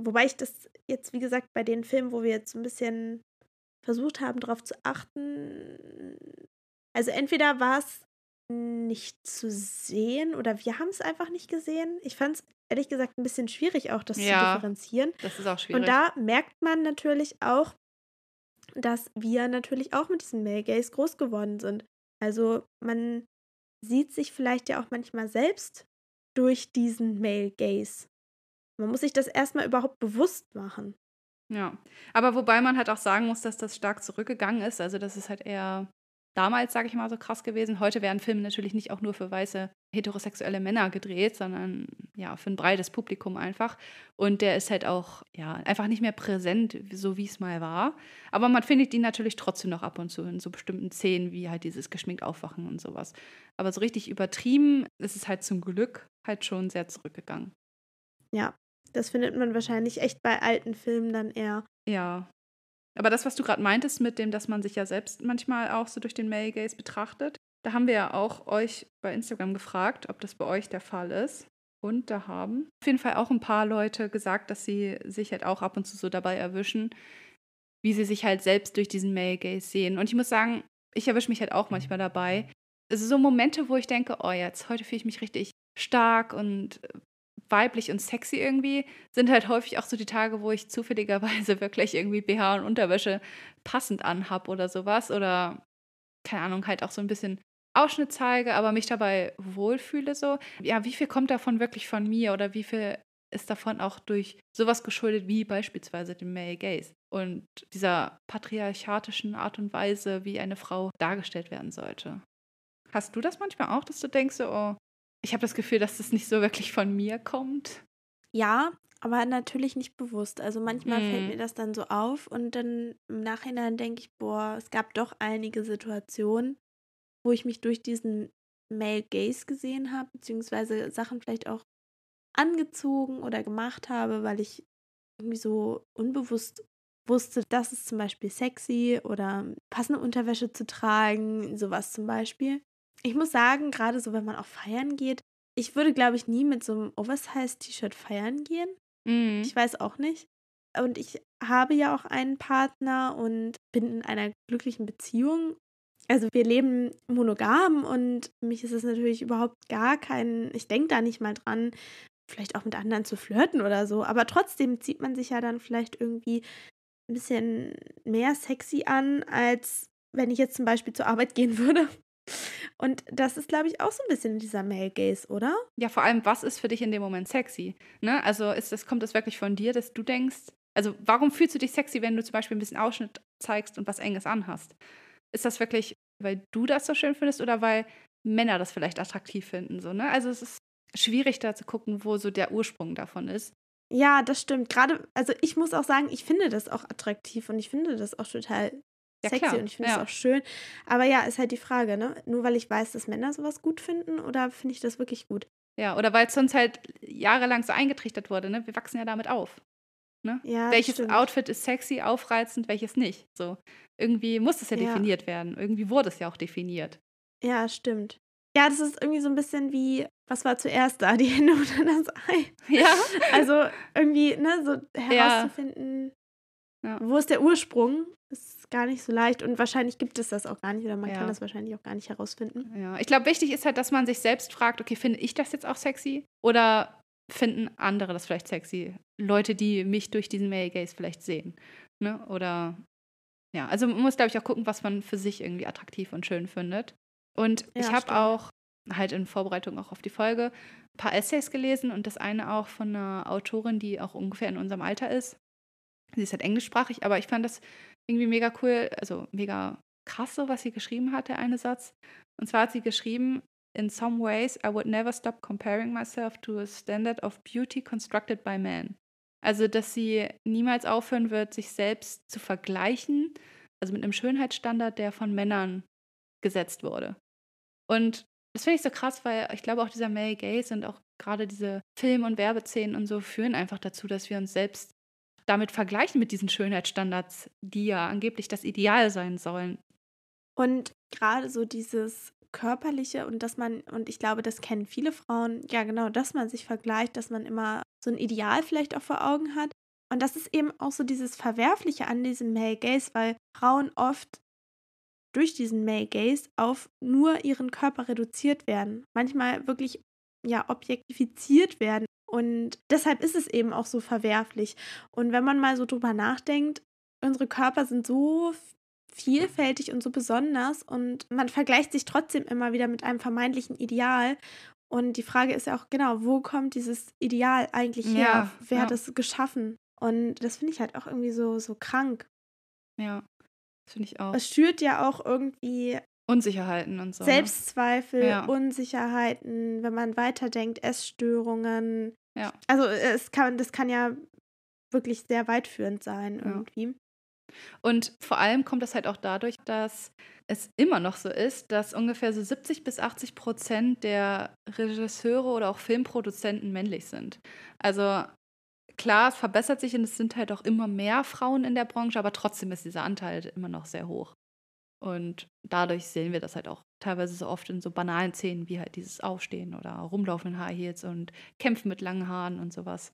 Speaker 1: Wobei ich das jetzt, wie gesagt, bei den Filmen, wo wir jetzt so ein bisschen versucht haben, darauf zu achten. Also entweder war es nicht zu sehen oder wir haben es einfach nicht gesehen. Ich fand es ehrlich gesagt ein bisschen schwierig, auch das ja, zu differenzieren.
Speaker 2: Das ist auch schwierig.
Speaker 1: Und da merkt man natürlich auch, dass wir natürlich auch mit diesen Male Gays groß geworden sind. Also man sieht sich vielleicht ja auch manchmal selbst durch diesen Male Gaze. Man muss sich das erstmal überhaupt bewusst machen.
Speaker 2: Ja, aber wobei man halt auch sagen muss, dass das stark zurückgegangen ist. Also das ist halt eher damals, sage ich mal, so krass gewesen. Heute werden Filme natürlich nicht auch nur für weiße heterosexuelle Männer gedreht, sondern ja, für ein breites Publikum einfach. Und der ist halt auch, ja, einfach nicht mehr präsent, so wie es mal war. Aber man findet ihn natürlich trotzdem noch ab und zu in so bestimmten Szenen, wie halt dieses geschminkt Aufwachen und sowas. Aber so richtig übertrieben ist es halt zum Glück halt schon sehr zurückgegangen.
Speaker 1: Ja, das findet man wahrscheinlich echt bei alten Filmen dann eher.
Speaker 2: Ja. Aber das, was du gerade meintest, mit dem, dass man sich ja selbst manchmal auch so durch den Male Gaze betrachtet, da haben wir ja auch euch bei Instagram gefragt, ob das bei euch der Fall ist. Und da haben auf jeden Fall auch ein paar Leute gesagt, dass sie sich halt auch ab und zu so dabei erwischen, wie sie sich halt selbst durch diesen Male Gaze sehen. Und ich muss sagen, ich erwische mich halt auch manchmal dabei. Also so Momente, wo ich denke, oh, jetzt heute fühle ich mich richtig stark und weiblich und sexy irgendwie, sind halt häufig auch so die Tage, wo ich zufälligerweise wirklich irgendwie BH und Unterwäsche passend anhab oder sowas. Oder, keine Ahnung, halt auch so ein bisschen Ausschnitt zeige, aber mich dabei wohlfühle so. Ja, wie viel kommt davon wirklich von mir oder wie viel ist davon auch durch sowas geschuldet wie beispielsweise dem Male Gaze und dieser patriarchatischen Art und Weise, wie eine Frau dargestellt werden sollte. Hast du das manchmal auch, dass du denkst, oh, ich habe das Gefühl, dass das nicht so wirklich von mir kommt.
Speaker 1: Ja, aber natürlich nicht bewusst. Also manchmal mm. fällt mhm. mir das dann so auf und dann im Nachhinein denke ich, boah, es gab doch einige Situationen, wo ich mich durch diesen Male Gaze gesehen habe, beziehungsweise Sachen vielleicht auch angezogen oder gemacht habe, weil ich irgendwie so unbewusst wusste, das ist zum Beispiel sexy oder passende Unterwäsche zu tragen, sowas zum Beispiel ich muss sagen, gerade so, wenn man auch feiern geht, ich würde, glaube ich, nie mit so einem Oversize-T-Shirt feiern gehen. Mhm. Ich weiß auch nicht. Und ich habe ja auch einen Partner und bin in einer glücklichen Beziehung. Also wir leben monogam und für mich ist es natürlich überhaupt gar kein, ich denke da nicht mal dran, vielleicht auch mit anderen zu flirten oder so. Aber trotzdem zieht man sich ja dann vielleicht irgendwie ein bisschen mehr sexy an, als wenn ich jetzt zum Beispiel zur Arbeit gehen würde. Und das ist, glaube ich, auch so ein bisschen dieser Male Gaze, oder?
Speaker 2: Ja, vor allem, was ist für dich in dem Moment sexy? Ne? Also ist das, kommt das wirklich von dir, dass du denkst, also warum fühlst du dich sexy, wenn du zum Beispiel ein bisschen Ausschnitt zeigst und was Enges anhast? Ist das wirklich, weil du das so schön findest oder weil Männer das vielleicht attraktiv finden? So, ne? Also es ist. schwierig da zu gucken, wo so der Ursprung davon ist.
Speaker 1: Ja, das stimmt. Gerade, also ich muss auch sagen, ich finde das auch attraktiv und ich finde das auch total
Speaker 2: Ja,
Speaker 1: sexy
Speaker 2: klar.
Speaker 1: und ich finde es
Speaker 2: Ja.
Speaker 1: auch schön. Aber ja, ist halt die Frage, ne? Nur weil ich weiß, dass Männer sowas gut finden oder finde ich das wirklich gut?
Speaker 2: Ja, oder weil es sonst halt jahrelang so eingetrichtert wurde, ne? Wir wachsen ja damit auf. Ne?
Speaker 1: Ja,
Speaker 2: welches
Speaker 1: stimmt.
Speaker 2: Outfit ist sexy, aufreizend, welches nicht. So. Irgendwie muss das ja,
Speaker 1: Ja.
Speaker 2: definiert werden. Irgendwie wurde es ja auch definiert.
Speaker 1: Ja, stimmt. Ja, das ist irgendwie so ein bisschen wie, was war zuerst da, die Hände oder das Ei?
Speaker 2: Ja.
Speaker 1: Also irgendwie, ne, so herauszufinden,
Speaker 2: Ja.
Speaker 1: wo ist der Ursprung, ist gar nicht so leicht und wahrscheinlich gibt es das auch gar nicht oder man
Speaker 2: Ja.
Speaker 1: kann das wahrscheinlich auch gar nicht herausfinden.
Speaker 2: Ja, ich glaube, wichtig ist halt, dass man sich selbst fragt, okay, finde ich das jetzt auch sexy? Oder finden andere das vielleicht sexy? Leute, die mich durch diesen Male Gaze vielleicht sehen. Ne? Oder ja, also man muss, glaube ich, auch gucken, was man für sich irgendwie attraktiv und schön findet. Und
Speaker 1: Ja,
Speaker 2: ich habe auch halt in Vorbereitung auch auf die Folge ein paar Essays gelesen und das eine auch von einer Autorin, die auch ungefähr in unserem Alter ist. Sie ist halt englischsprachig, aber ich fand das irgendwie mega cool, also mega krass so, was sie geschrieben hat, der eine Satz. Und zwar hat sie geschrieben, In some ways, I would never stop comparing myself to a standard of beauty constructed by men. Also, dass sie niemals aufhören wird, sich selbst zu vergleichen, also mit einem Schönheitsstandard, der von Männern gesetzt wurde. Und das finde ich so krass, weil ich glaube auch dieser Male Gaze und auch gerade diese Film- und Werbeszenen und so führen einfach dazu, dass wir uns selbst damit vergleichen mit diesen Schönheitsstandards, die ja angeblich das Ideal sein sollen.
Speaker 1: Und gerade so dieses körperliche und dass man, und ich glaube, das kennen viele Frauen, ja genau, dass man sich vergleicht, dass man immer so ein Ideal vielleicht auch vor Augen hat. Und das ist eben auch so dieses Verwerfliche an diesem Male Gaze, weil Frauen oft durch diesen Male Gaze auf nur ihren Körper reduziert werden. Manchmal wirklich, ja, objektifiziert werden. Und deshalb ist es eben auch so verwerflich. Und wenn man mal so drüber nachdenkt, unsere Körper sind so vielfältig und so besonders und man vergleicht sich trotzdem immer wieder mit einem vermeintlichen Ideal. Und die Frage ist ja auch genau, wo kommt dieses Ideal eigentlich her?
Speaker 2: Ja,
Speaker 1: Wer hat
Speaker 2: ja.
Speaker 1: es geschaffen? Und das finde ich halt auch irgendwie so, so krank.
Speaker 2: Ja, das finde ich auch.
Speaker 1: Es schürt ja auch irgendwie
Speaker 2: Unsicherheiten und so. ne?
Speaker 1: Selbstzweifel,
Speaker 2: Ja.
Speaker 1: Unsicherheiten, wenn man weiterdenkt, Essstörungen.
Speaker 2: Ja.
Speaker 1: Also es kann, das kann ja wirklich sehr weitführend sein
Speaker 2: Ja.
Speaker 1: irgendwie.
Speaker 2: Und vor allem kommt das halt auch dadurch, dass es immer noch so ist, dass ungefähr so 70 bis 80 Prozent der Regisseure oder auch Filmproduzenten männlich sind. Also klar, es verbessert sich und es sind halt auch immer mehr Frauen in der Branche, aber trotzdem ist dieser Anteil immer noch sehr hoch. Und dadurch sehen wir das halt auch teilweise so oft in so banalen Szenen wie halt dieses Aufstehen oder Rumlaufen in High Heels und Kämpfen mit langen Haaren und sowas.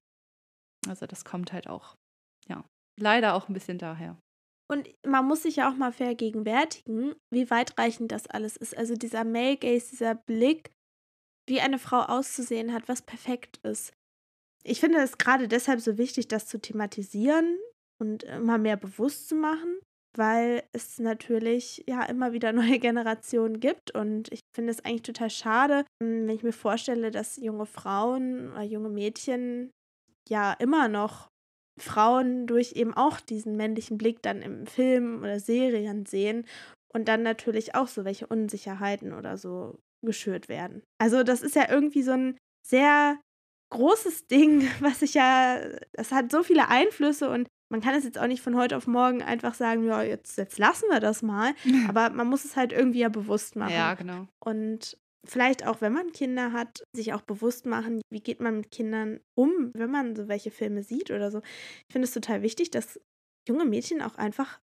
Speaker 2: Also das kommt halt auch, ja, leider auch ein bisschen daher.
Speaker 1: Und man muss sich ja auch mal vergegenwärtigen, wie weitreichend das alles ist. Also dieser Male Gaze, dieser Blick, wie eine Frau auszusehen hat, was perfekt ist. Ich finde es gerade deshalb so wichtig, das zu thematisieren und immer mehr bewusst zu machen, weil es natürlich ja immer wieder neue Generationen gibt. Und ich finde es eigentlich total schade, wenn ich mir vorstelle, dass junge Frauen oder junge Mädchen ja immer noch Frauen durch eben auch diesen männlichen Blick dann im Film oder Serien sehen und dann natürlich auch so welche Unsicherheiten oder so geschürt werden. Also das ist ja irgendwie so ein sehr großes Ding, was sich ja, das hat so viele Einflüsse und man kann es jetzt auch nicht von heute auf morgen einfach sagen, ja, jetzt, jetzt lassen wir das mal. Aber man muss es halt irgendwie ja bewusst machen.
Speaker 2: Ja, genau.
Speaker 1: Und vielleicht auch, wenn man Kinder hat, sich auch bewusst machen, wie geht man mit Kindern um, wenn man so welche Filme sieht oder so. Ich finde es total wichtig, dass junge Mädchen auch einfach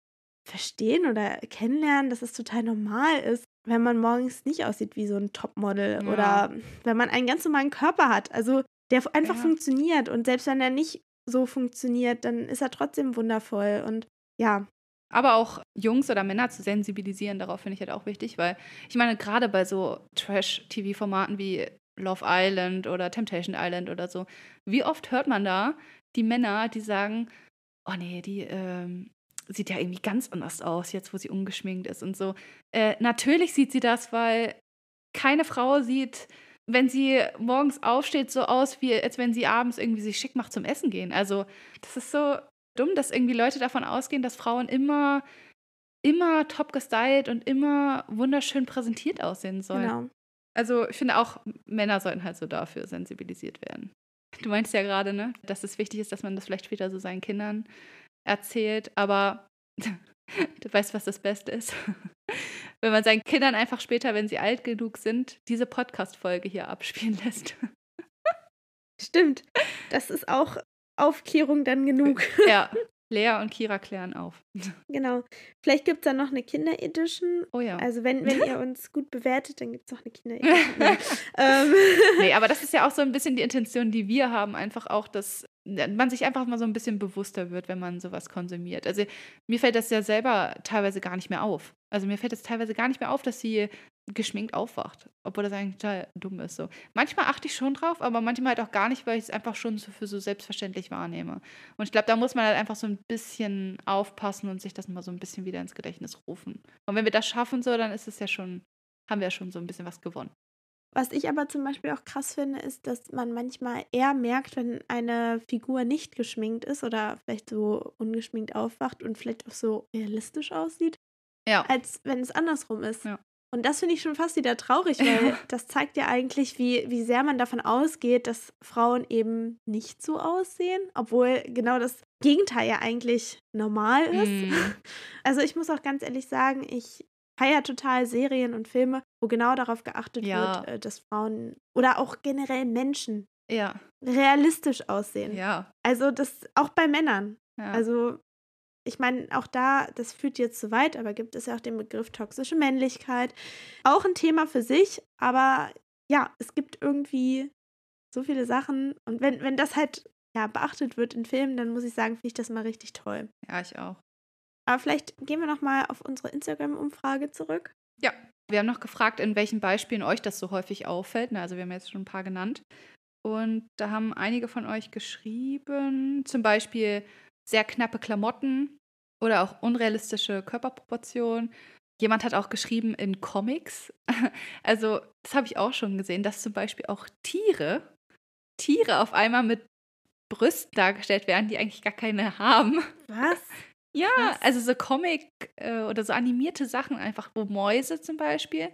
Speaker 1: verstehen oder kennenlernen, dass es total normal ist, wenn man morgens nicht aussieht wie so ein Topmodel
Speaker 2: Ja.
Speaker 1: oder wenn man einen ganz normalen Körper hat, also der einfach
Speaker 2: Ja.
Speaker 1: funktioniert und selbst wenn er nicht so funktioniert, dann ist er trotzdem wundervoll und ja,
Speaker 2: Aber auch Jungs oder Männer zu sensibilisieren, darauf finde ich halt auch wichtig, weil ich meine, gerade bei so Trash-TV-Formaten wie Love Island oder Temptation Island oder so, wie oft hört man da die Männer, die sagen, oh nee, die ähm, sieht ja irgendwie ganz anders aus, jetzt wo sie ungeschminkt ist und so. Äh, natürlich sieht sie das, weil keine Frau sieht, wenn sie morgens aufsteht, so aus, wie als wenn sie abends irgendwie sich schick macht zum Essen gehen. Also, das ist so dumm, dass irgendwie Leute davon ausgehen, dass Frauen immer, immer top gestylt und immer wunderschön präsentiert aussehen sollen.
Speaker 1: genau.
Speaker 2: Also ich finde auch, Männer sollten halt so dafür sensibilisiert werden. Du meinst ja gerade, ne, dass es wichtig ist, dass man das vielleicht später so seinen Kindern erzählt, aber du weißt, was das Beste ist. wenn man seinen Kindern einfach später, wenn sie alt genug sind, diese Podcast-Folge hier abspielen lässt.
Speaker 1: Stimmt. Das ist auch Aufklärung dann genug.
Speaker 2: Ja, Lea und Kira klären auf.
Speaker 1: Genau. Vielleicht gibt es dann noch eine Kinder-Edition.
Speaker 2: Oh ja.
Speaker 1: Also wenn, wenn ihr uns gut bewertet, dann gibt es noch eine Kinder-Edition.
Speaker 2: ähm. Nee, aber das ist ja auch so ein bisschen die Intention, die wir haben, einfach auch, dass man sich einfach mal so ein bisschen bewusster wird, wenn man sowas konsumiert. Also mir fällt das ja selber teilweise gar nicht mehr auf. Also mir fällt es teilweise gar nicht mehr auf, dass sie geschminkt aufwacht, obwohl das eigentlich total dumm ist. So. Manchmal achte ich schon drauf, aber manchmal halt auch gar nicht, weil ich es einfach schon so für so selbstverständlich wahrnehme. Und ich glaube, da muss man halt einfach so ein bisschen aufpassen und sich das mal so ein bisschen wieder ins Gedächtnis rufen. Und wenn wir das schaffen, so, dann ist es ja schon, haben wir ja schon so ein bisschen was gewonnen.
Speaker 1: Was ich aber zum Beispiel auch krass finde, ist, dass man manchmal eher merkt, wenn eine Figur nicht geschminkt ist oder vielleicht so ungeschminkt aufwacht und vielleicht auch so realistisch aussieht,
Speaker 2: ja.
Speaker 1: als wenn es andersrum ist.
Speaker 2: Ja.
Speaker 1: Und das finde ich schon fast wieder traurig, weil ja. das zeigt ja eigentlich, wie, wie sehr man davon ausgeht, dass Frauen eben nicht so aussehen, obwohl genau das Gegenteil ja eigentlich normal ist. Mm. Also ich muss auch ganz ehrlich sagen, ich feiere total Serien und Filme, wo genau darauf geachtet ja. wird, äh, dass Frauen oder auch generell Menschen
Speaker 2: ja.
Speaker 1: realistisch aussehen.
Speaker 2: Ja.
Speaker 1: Also das auch bei Männern. Also ich meine, auch da, das führt jetzt zu weit, aber gibt es ja auch den Begriff toxische Männlichkeit. Auch ein Thema für sich, aber ja, es gibt irgendwie so viele Sachen. Und wenn, wenn das halt ja, beachtet wird in Filmen, dann muss ich sagen, finde ich das mal richtig toll.
Speaker 2: Ja, ich auch.
Speaker 1: Aber vielleicht gehen wir nochmal auf unsere Instagram-Umfrage zurück.
Speaker 2: Ja, wir haben noch gefragt, in welchen Beispielen euch das so häufig auffällt. Also wir haben jetzt schon ein paar genannt. Und da haben einige von euch geschrieben, zum Beispiel sehr knappe Klamotten oder auch unrealistische Körperproportionen. Jemand hat auch geschrieben in Comics, also das habe ich auch schon gesehen, dass zum Beispiel auch Tiere, Tiere auf einmal mit Brüsten dargestellt werden, die eigentlich gar keine haben.
Speaker 1: Was?
Speaker 2: Ja, Krass. also so Comic äh, oder so animierte Sachen einfach, wo Mäuse zum Beispiel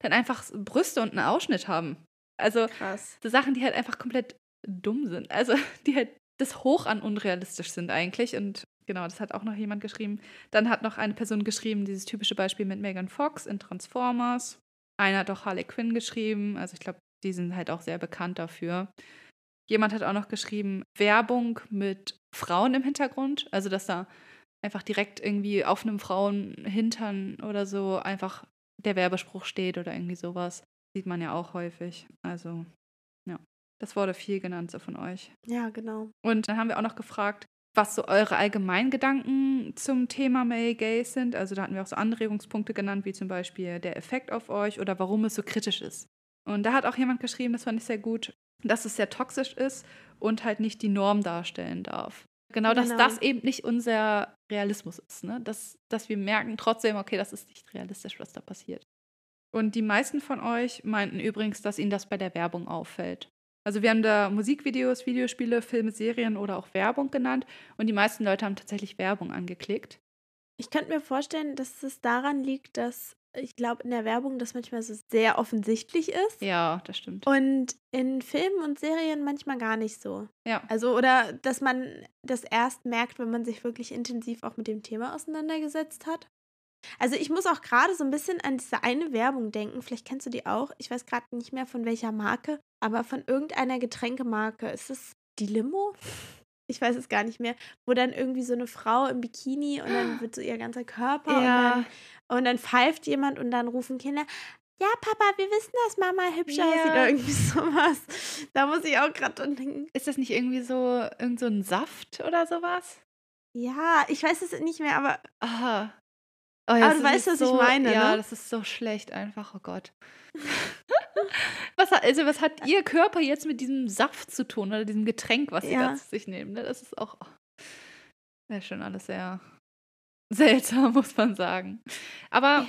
Speaker 2: dann einfach Brüste und einen Ausschnitt haben. Also
Speaker 1: Krass.
Speaker 2: so Sachen, die halt einfach komplett dumm sind. Also die halt das hoch an unrealistisch sind eigentlich. Und genau, das hat auch noch jemand geschrieben. Dann hat noch eine Person geschrieben, dieses typische Beispiel mit Megan Fox in Transformers. Einer hat auch Harley Quinn geschrieben. Also ich glaube, die sind halt auch sehr bekannt dafür. Jemand hat auch noch geschrieben, Werbung mit Frauen im Hintergrund. Also, dass da einfach direkt irgendwie auf einem Frauenhintern oder so einfach der Werbespruch steht oder irgendwie sowas. Sieht man ja auch häufig. Also, ja. Das wurde viel genannt so von euch.
Speaker 1: Ja, genau.
Speaker 2: Und dann haben wir auch noch gefragt, was so eure allgemeinen Gedanken zum Thema Male Gaze sind. Also da hatten wir auch so Anregungspunkte genannt, wie zum Beispiel der Effekt auf euch oder warum es so kritisch ist. Und da hat auch jemand geschrieben, das fand ich sehr gut, dass es sehr toxisch ist und halt nicht die Norm darstellen darf. Genau, dass genau. das eben nicht unser Realismus ist. Ne? Dass, dass wir merken trotzdem, okay, das ist nicht realistisch, was da passiert. Und die meisten von euch meinten übrigens, dass ihnen das bei der Werbung auffällt. Also wir haben da Musikvideos, Videospiele, Filme, Serien oder auch Werbung genannt und die meisten Leute haben tatsächlich Werbung angeklickt.
Speaker 1: Ich könnte mir vorstellen, dass es daran liegt, dass ich glaube, in der Werbung das manchmal so sehr offensichtlich ist.
Speaker 2: Ja, das stimmt.
Speaker 1: Und in Filmen und Serien manchmal gar nicht so.
Speaker 2: Ja.
Speaker 1: Also, oder dass man das erst merkt, wenn man sich wirklich intensiv auch mit dem Thema auseinandergesetzt hat. Also ich muss auch gerade so ein bisschen an diese eine Werbung denken. Vielleicht kennst du die auch. Ich weiß gerade nicht mehr von welcher Marke, aber von irgendeiner Getränkemarke. Ist es die Limo? Ich weiß es gar nicht mehr. Wo dann irgendwie so eine Frau im Bikini und dann wird so ihr ganzer Körper ja. und, dann, und dann pfeift jemand und dann rufen Kinder, ja, Papa, wir wissen, dass Mama hübsch ja. aussieht oder irgendwie sowas. Da muss ich auch gerade dran denken.
Speaker 2: Ist das nicht irgendwie so irgend so ein Saft oder sowas?
Speaker 1: Ja, ich weiß es nicht mehr, aber.
Speaker 2: Aha.
Speaker 1: Oh, aber du weißt, was so, ich meine,
Speaker 2: Ja,
Speaker 1: ne?
Speaker 2: das ist so schlecht einfach, oh Gott. was, hat, also, was hat ihr Körper jetzt mit diesem Saft zu tun oder diesem Getränk, was sie ja. da zu sich nehmen? Ne? Das ist auch ja, schon alles sehr seltsam, muss man sagen. Aber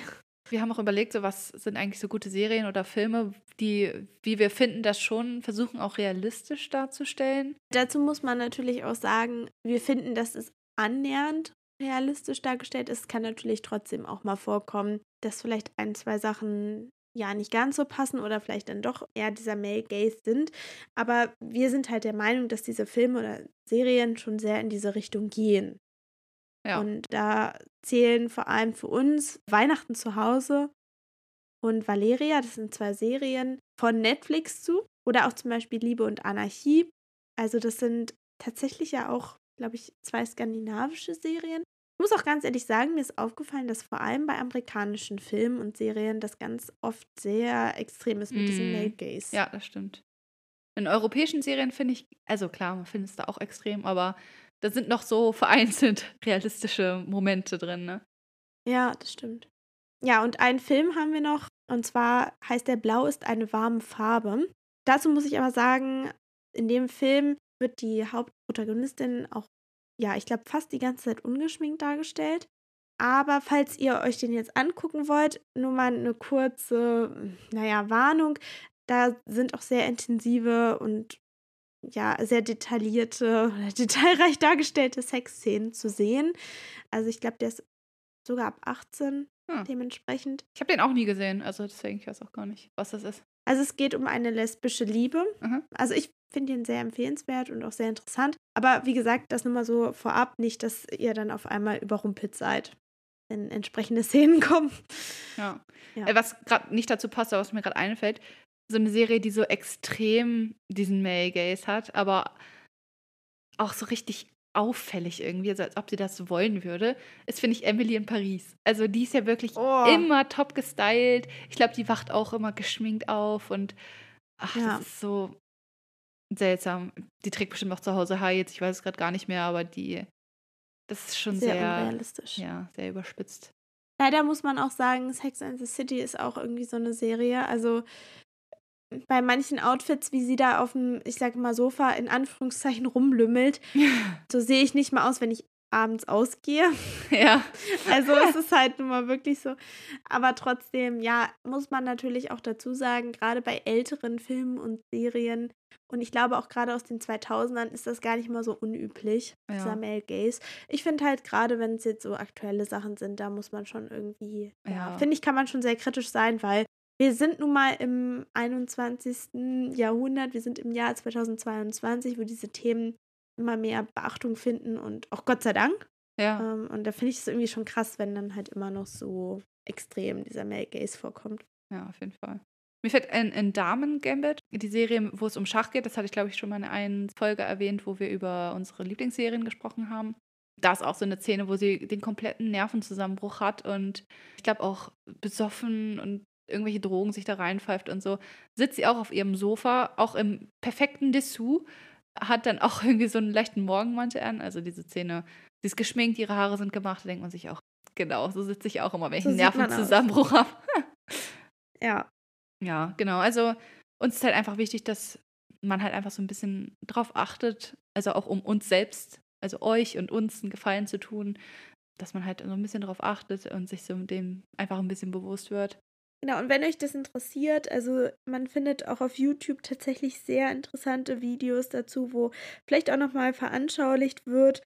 Speaker 2: wir haben auch überlegt, so was sind eigentlich so gute Serien oder Filme, die, wie wir finden, das schon versuchen auch realistisch darzustellen.
Speaker 1: Dazu muss man natürlich auch sagen, wir finden, dass es annähernd realistisch dargestellt ist. Kann natürlich trotzdem auch mal vorkommen, dass vielleicht ein, zwei Sachen ja nicht ganz so passen oder vielleicht dann doch eher dieser Male Gaze sind. Aber wir sind halt der Meinung, dass diese Filme oder Serien schon sehr in diese Richtung gehen. Ja. Und da zählen vor allem für uns Weihnachten zu Hause und Valeria, das sind zwei Serien von Netflix zu. Oder auch zum Beispiel Liebe und Anarchie. Also das sind tatsächlich ja auch, glaube ich, zwei skandinavische Serien. Ich muss auch ganz ehrlich sagen, mir ist aufgefallen, dass vor allem bei amerikanischen Filmen und Serien das ganz oft sehr extrem ist mit mm. diesem Male Gaze.
Speaker 2: Ja, das stimmt. In europäischen Serien finde ich, also klar, man findet es da auch extrem, aber da sind noch so vereinzelt realistische Momente drin, ne?
Speaker 1: Ja, das stimmt. Ja, und einen Film haben wir noch, und zwar heißt der Blau ist eine warme Farbe. Dazu muss ich aber sagen, in dem Film wird die Hauptprotagonistin auch, ja, ich glaube, fast die ganze Zeit ungeschminkt dargestellt. Aber falls ihr euch den jetzt angucken wollt, nur mal eine kurze, naja, Warnung. Da sind auch sehr intensive und ja, sehr detaillierte oder detailreich dargestellte Sexszenen zu sehen. Also ich glaube, der ist sogar ab 18 hm. dementsprechend.
Speaker 2: Ich habe den auch nie gesehen, also deswegen ich weiß auch gar nicht, was das ist.
Speaker 1: Also es geht um eine lesbische Liebe. Mhm. Also ich finde ihn sehr empfehlenswert und auch sehr interessant. Aber wie gesagt, das nur mal so vorab, nicht, dass ihr dann auf einmal überrumpelt seid, wenn entsprechende Szenen kommen.
Speaker 2: Ja. ja. Äh, was gerade nicht dazu passt, aber was mir gerade einfällt, so eine Serie, die so extrem diesen Male Gaze hat, aber auch so richtig auffällig irgendwie, also als ob sie das wollen würde, ist, finde ich, Emily in Paris. Also die ist ja wirklich oh. immer top gestylt. Ich glaube, die wacht auch immer geschminkt auf und ach, ja. das ist so seltsam. Die trägt bestimmt auch zu Hause jetzt, ich weiß es gerade gar nicht mehr, aber die, das ist schon sehr, sehr
Speaker 1: unrealistisch.
Speaker 2: Ja, sehr überspitzt.
Speaker 1: Leider muss man auch sagen, Sex and the City ist auch irgendwie so eine Serie. Also bei manchen Outfits, wie sie da auf dem, ich sage mal, Sofa in Anführungszeichen rumlümmelt, so sehe ich nicht mal aus, wenn ich abends ausgehe.
Speaker 2: Ja.
Speaker 1: Also es ist halt nun mal wirklich so. Aber trotzdem, ja, muss man natürlich auch dazu sagen, gerade bei älteren Filmen und Serien und ich glaube auch gerade aus den 2000ern ist das gar nicht mal so unüblich, ja. dieser Male Gaze. Ich finde halt gerade, wenn es jetzt so aktuelle Sachen sind, da muss man schon irgendwie, ja, ja finde ich, kann man schon sehr kritisch sein, weil wir sind nun mal im 21. Jahrhundert, wir sind im Jahr 2022, wo diese Themen immer mehr Beachtung finden und auch Gott sei Dank.
Speaker 2: Ja.
Speaker 1: Ähm, und da finde ich es irgendwie schon krass, wenn dann halt immer noch so extrem dieser Male Gaze vorkommt.
Speaker 2: Ja, auf jeden Fall. Mir fällt in, in Damen Gambit, die Serie, wo es um Schach geht, das hatte ich, glaube ich, schon mal in einer Folge erwähnt, wo wir über unsere Lieblingsserien gesprochen haben. Da ist auch so eine Szene, wo sie den kompletten Nervenzusammenbruch hat und ich glaube auch besoffen und irgendwelche Drogen sich da reinpfeift und so, sitzt sie auch auf ihrem Sofa, auch im perfekten Dessous, hat dann auch irgendwie so einen leichten Morgenmantel an, also diese Szene, sie ist geschminkt, ihre Haare sind gemacht, da denkt man sich auch, genau, so sitze ich auch immer, wenn ich so einen Nervenzusammenbruch habe.
Speaker 1: ja.
Speaker 2: Ja, genau, also uns ist halt einfach wichtig, dass man halt einfach so ein bisschen drauf achtet, also auch um uns selbst, also euch und uns einen Gefallen zu tun, dass man halt so ein bisschen drauf achtet und sich so dem einfach ein bisschen bewusst wird.
Speaker 1: Genau, und wenn euch das interessiert, also man findet auch auf YouTube tatsächlich sehr interessante Videos dazu, wo vielleicht auch nochmal veranschaulicht wird,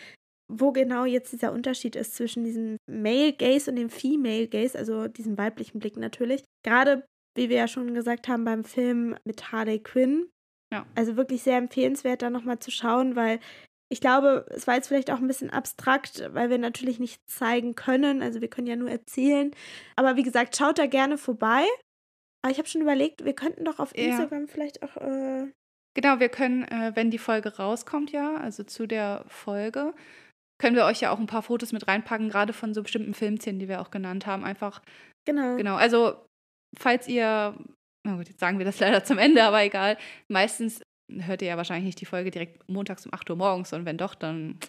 Speaker 1: wo genau jetzt dieser Unterschied ist zwischen diesem Male Gaze und dem Female Gaze, also diesem weiblichen Blick natürlich. Gerade, wie wir ja schon gesagt haben, beim Film mit Harley Quinn.
Speaker 2: Ja.
Speaker 1: Also wirklich sehr empfehlenswert, da nochmal zu schauen, weil ich glaube, es war jetzt vielleicht auch ein bisschen abstrakt, weil wir natürlich nicht zeigen können. Also wir können ja nur erzählen. Aber wie gesagt, schaut da gerne vorbei. Aber ich habe schon überlegt, wir könnten doch auf Instagram vielleicht auch. Äh
Speaker 2: genau, wir können, äh, wenn die Folge rauskommt, ja, also zu der Folge, können wir euch ja auch ein paar Fotos mit reinpacken, gerade von so bestimmten Filmszenen, die wir auch genannt haben. Einfach.
Speaker 1: Genau.
Speaker 2: Genau. Also, falls ihr na gut, jetzt sagen wir das leider zum Ende, aber egal. Meistens hört ihr ja wahrscheinlich nicht die Folge direkt montags um 8 Uhr morgens und wenn doch, dann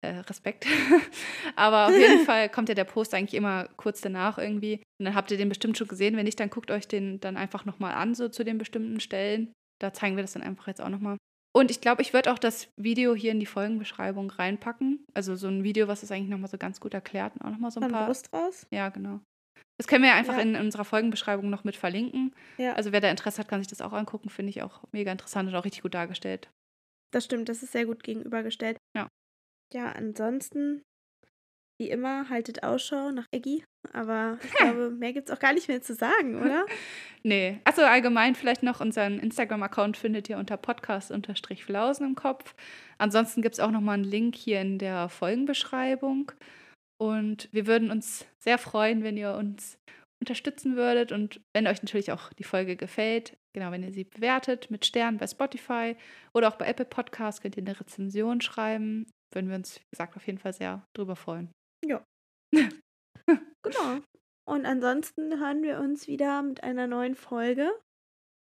Speaker 2: äh, Respekt. Aber auf jeden Fall kommt ja der Post eigentlich immer kurz danach irgendwie. Und dann habt ihr den bestimmt schon gesehen. Wenn nicht, dann guckt euch den dann einfach nochmal an, so zu den bestimmten Stellen. Da zeigen wir das dann einfach jetzt auch nochmal. Und ich glaube, ich würde auch das Video hier in die Folgenbeschreibung reinpacken. Also so ein Video, was es eigentlich nochmal so ganz gut erklärt und auch nochmal so ein
Speaker 1: Von
Speaker 2: paar.
Speaker 1: Brust raus?
Speaker 2: Ja, genau. Das können wir ja einfach ja. in unserer Folgenbeschreibung noch mit verlinken.
Speaker 1: Ja.
Speaker 2: Also wer da Interesse hat, kann sich das auch angucken. Finde ich auch mega interessant und auch richtig gut dargestellt.
Speaker 1: Das stimmt, das ist sehr gut gegenübergestellt.
Speaker 2: Ja.
Speaker 1: Ja, ansonsten wie immer, haltet Ausschau nach Eggy. Aber ich glaube, mehr gibt es auch gar nicht mehr zu sagen, oder?
Speaker 2: nee. Also allgemein vielleicht noch unseren Instagram-Account findet ihr unter podcast-flausen im Kopf. Ansonsten gibt es auch nochmal einen Link hier in der Folgenbeschreibung. Und wir würden uns sehr freuen, wenn ihr uns unterstützen würdet und wenn euch natürlich auch die Folge gefällt, genau, wenn ihr sie bewertet mit Sternen bei Spotify oder auch bei Apple Podcasts, könnt ihr eine Rezension schreiben. Würden wir uns, wie gesagt, auf jeden Fall sehr drüber freuen.
Speaker 1: Ja. genau. Und ansonsten hören wir uns wieder mit einer neuen Folge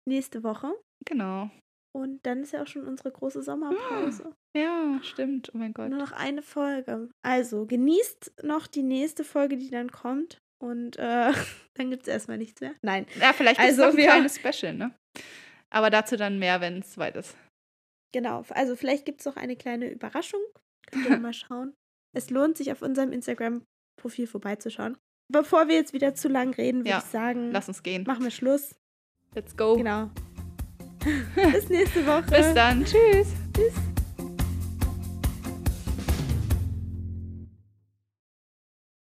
Speaker 1: nächste Woche.
Speaker 2: Genau.
Speaker 1: Und dann ist ja auch schon unsere große Sommerpause.
Speaker 2: Ja, stimmt. Oh mein Gott.
Speaker 1: Nur noch eine Folge. Also genießt noch die nächste Folge, die dann kommt. Und äh, dann gibt es erstmal nichts mehr. Nein.
Speaker 2: Ja, vielleicht ist also es ein kleines Special, ne? Aber dazu dann mehr, wenn es soweit ist.
Speaker 1: Genau. Also vielleicht gibt es noch eine kleine Überraschung. Könnt ihr mal schauen. Es lohnt sich, auf unserem Instagram-Profil vorbeizuschauen. Bevor wir jetzt wieder zu lang reden, würde ja, ich sagen,
Speaker 2: lass uns gehen.
Speaker 1: Machen wir Schluss.
Speaker 2: Let's go.
Speaker 1: Genau. Bis nächste Woche.
Speaker 2: Bis dann. Tschüss.
Speaker 1: Tschüss.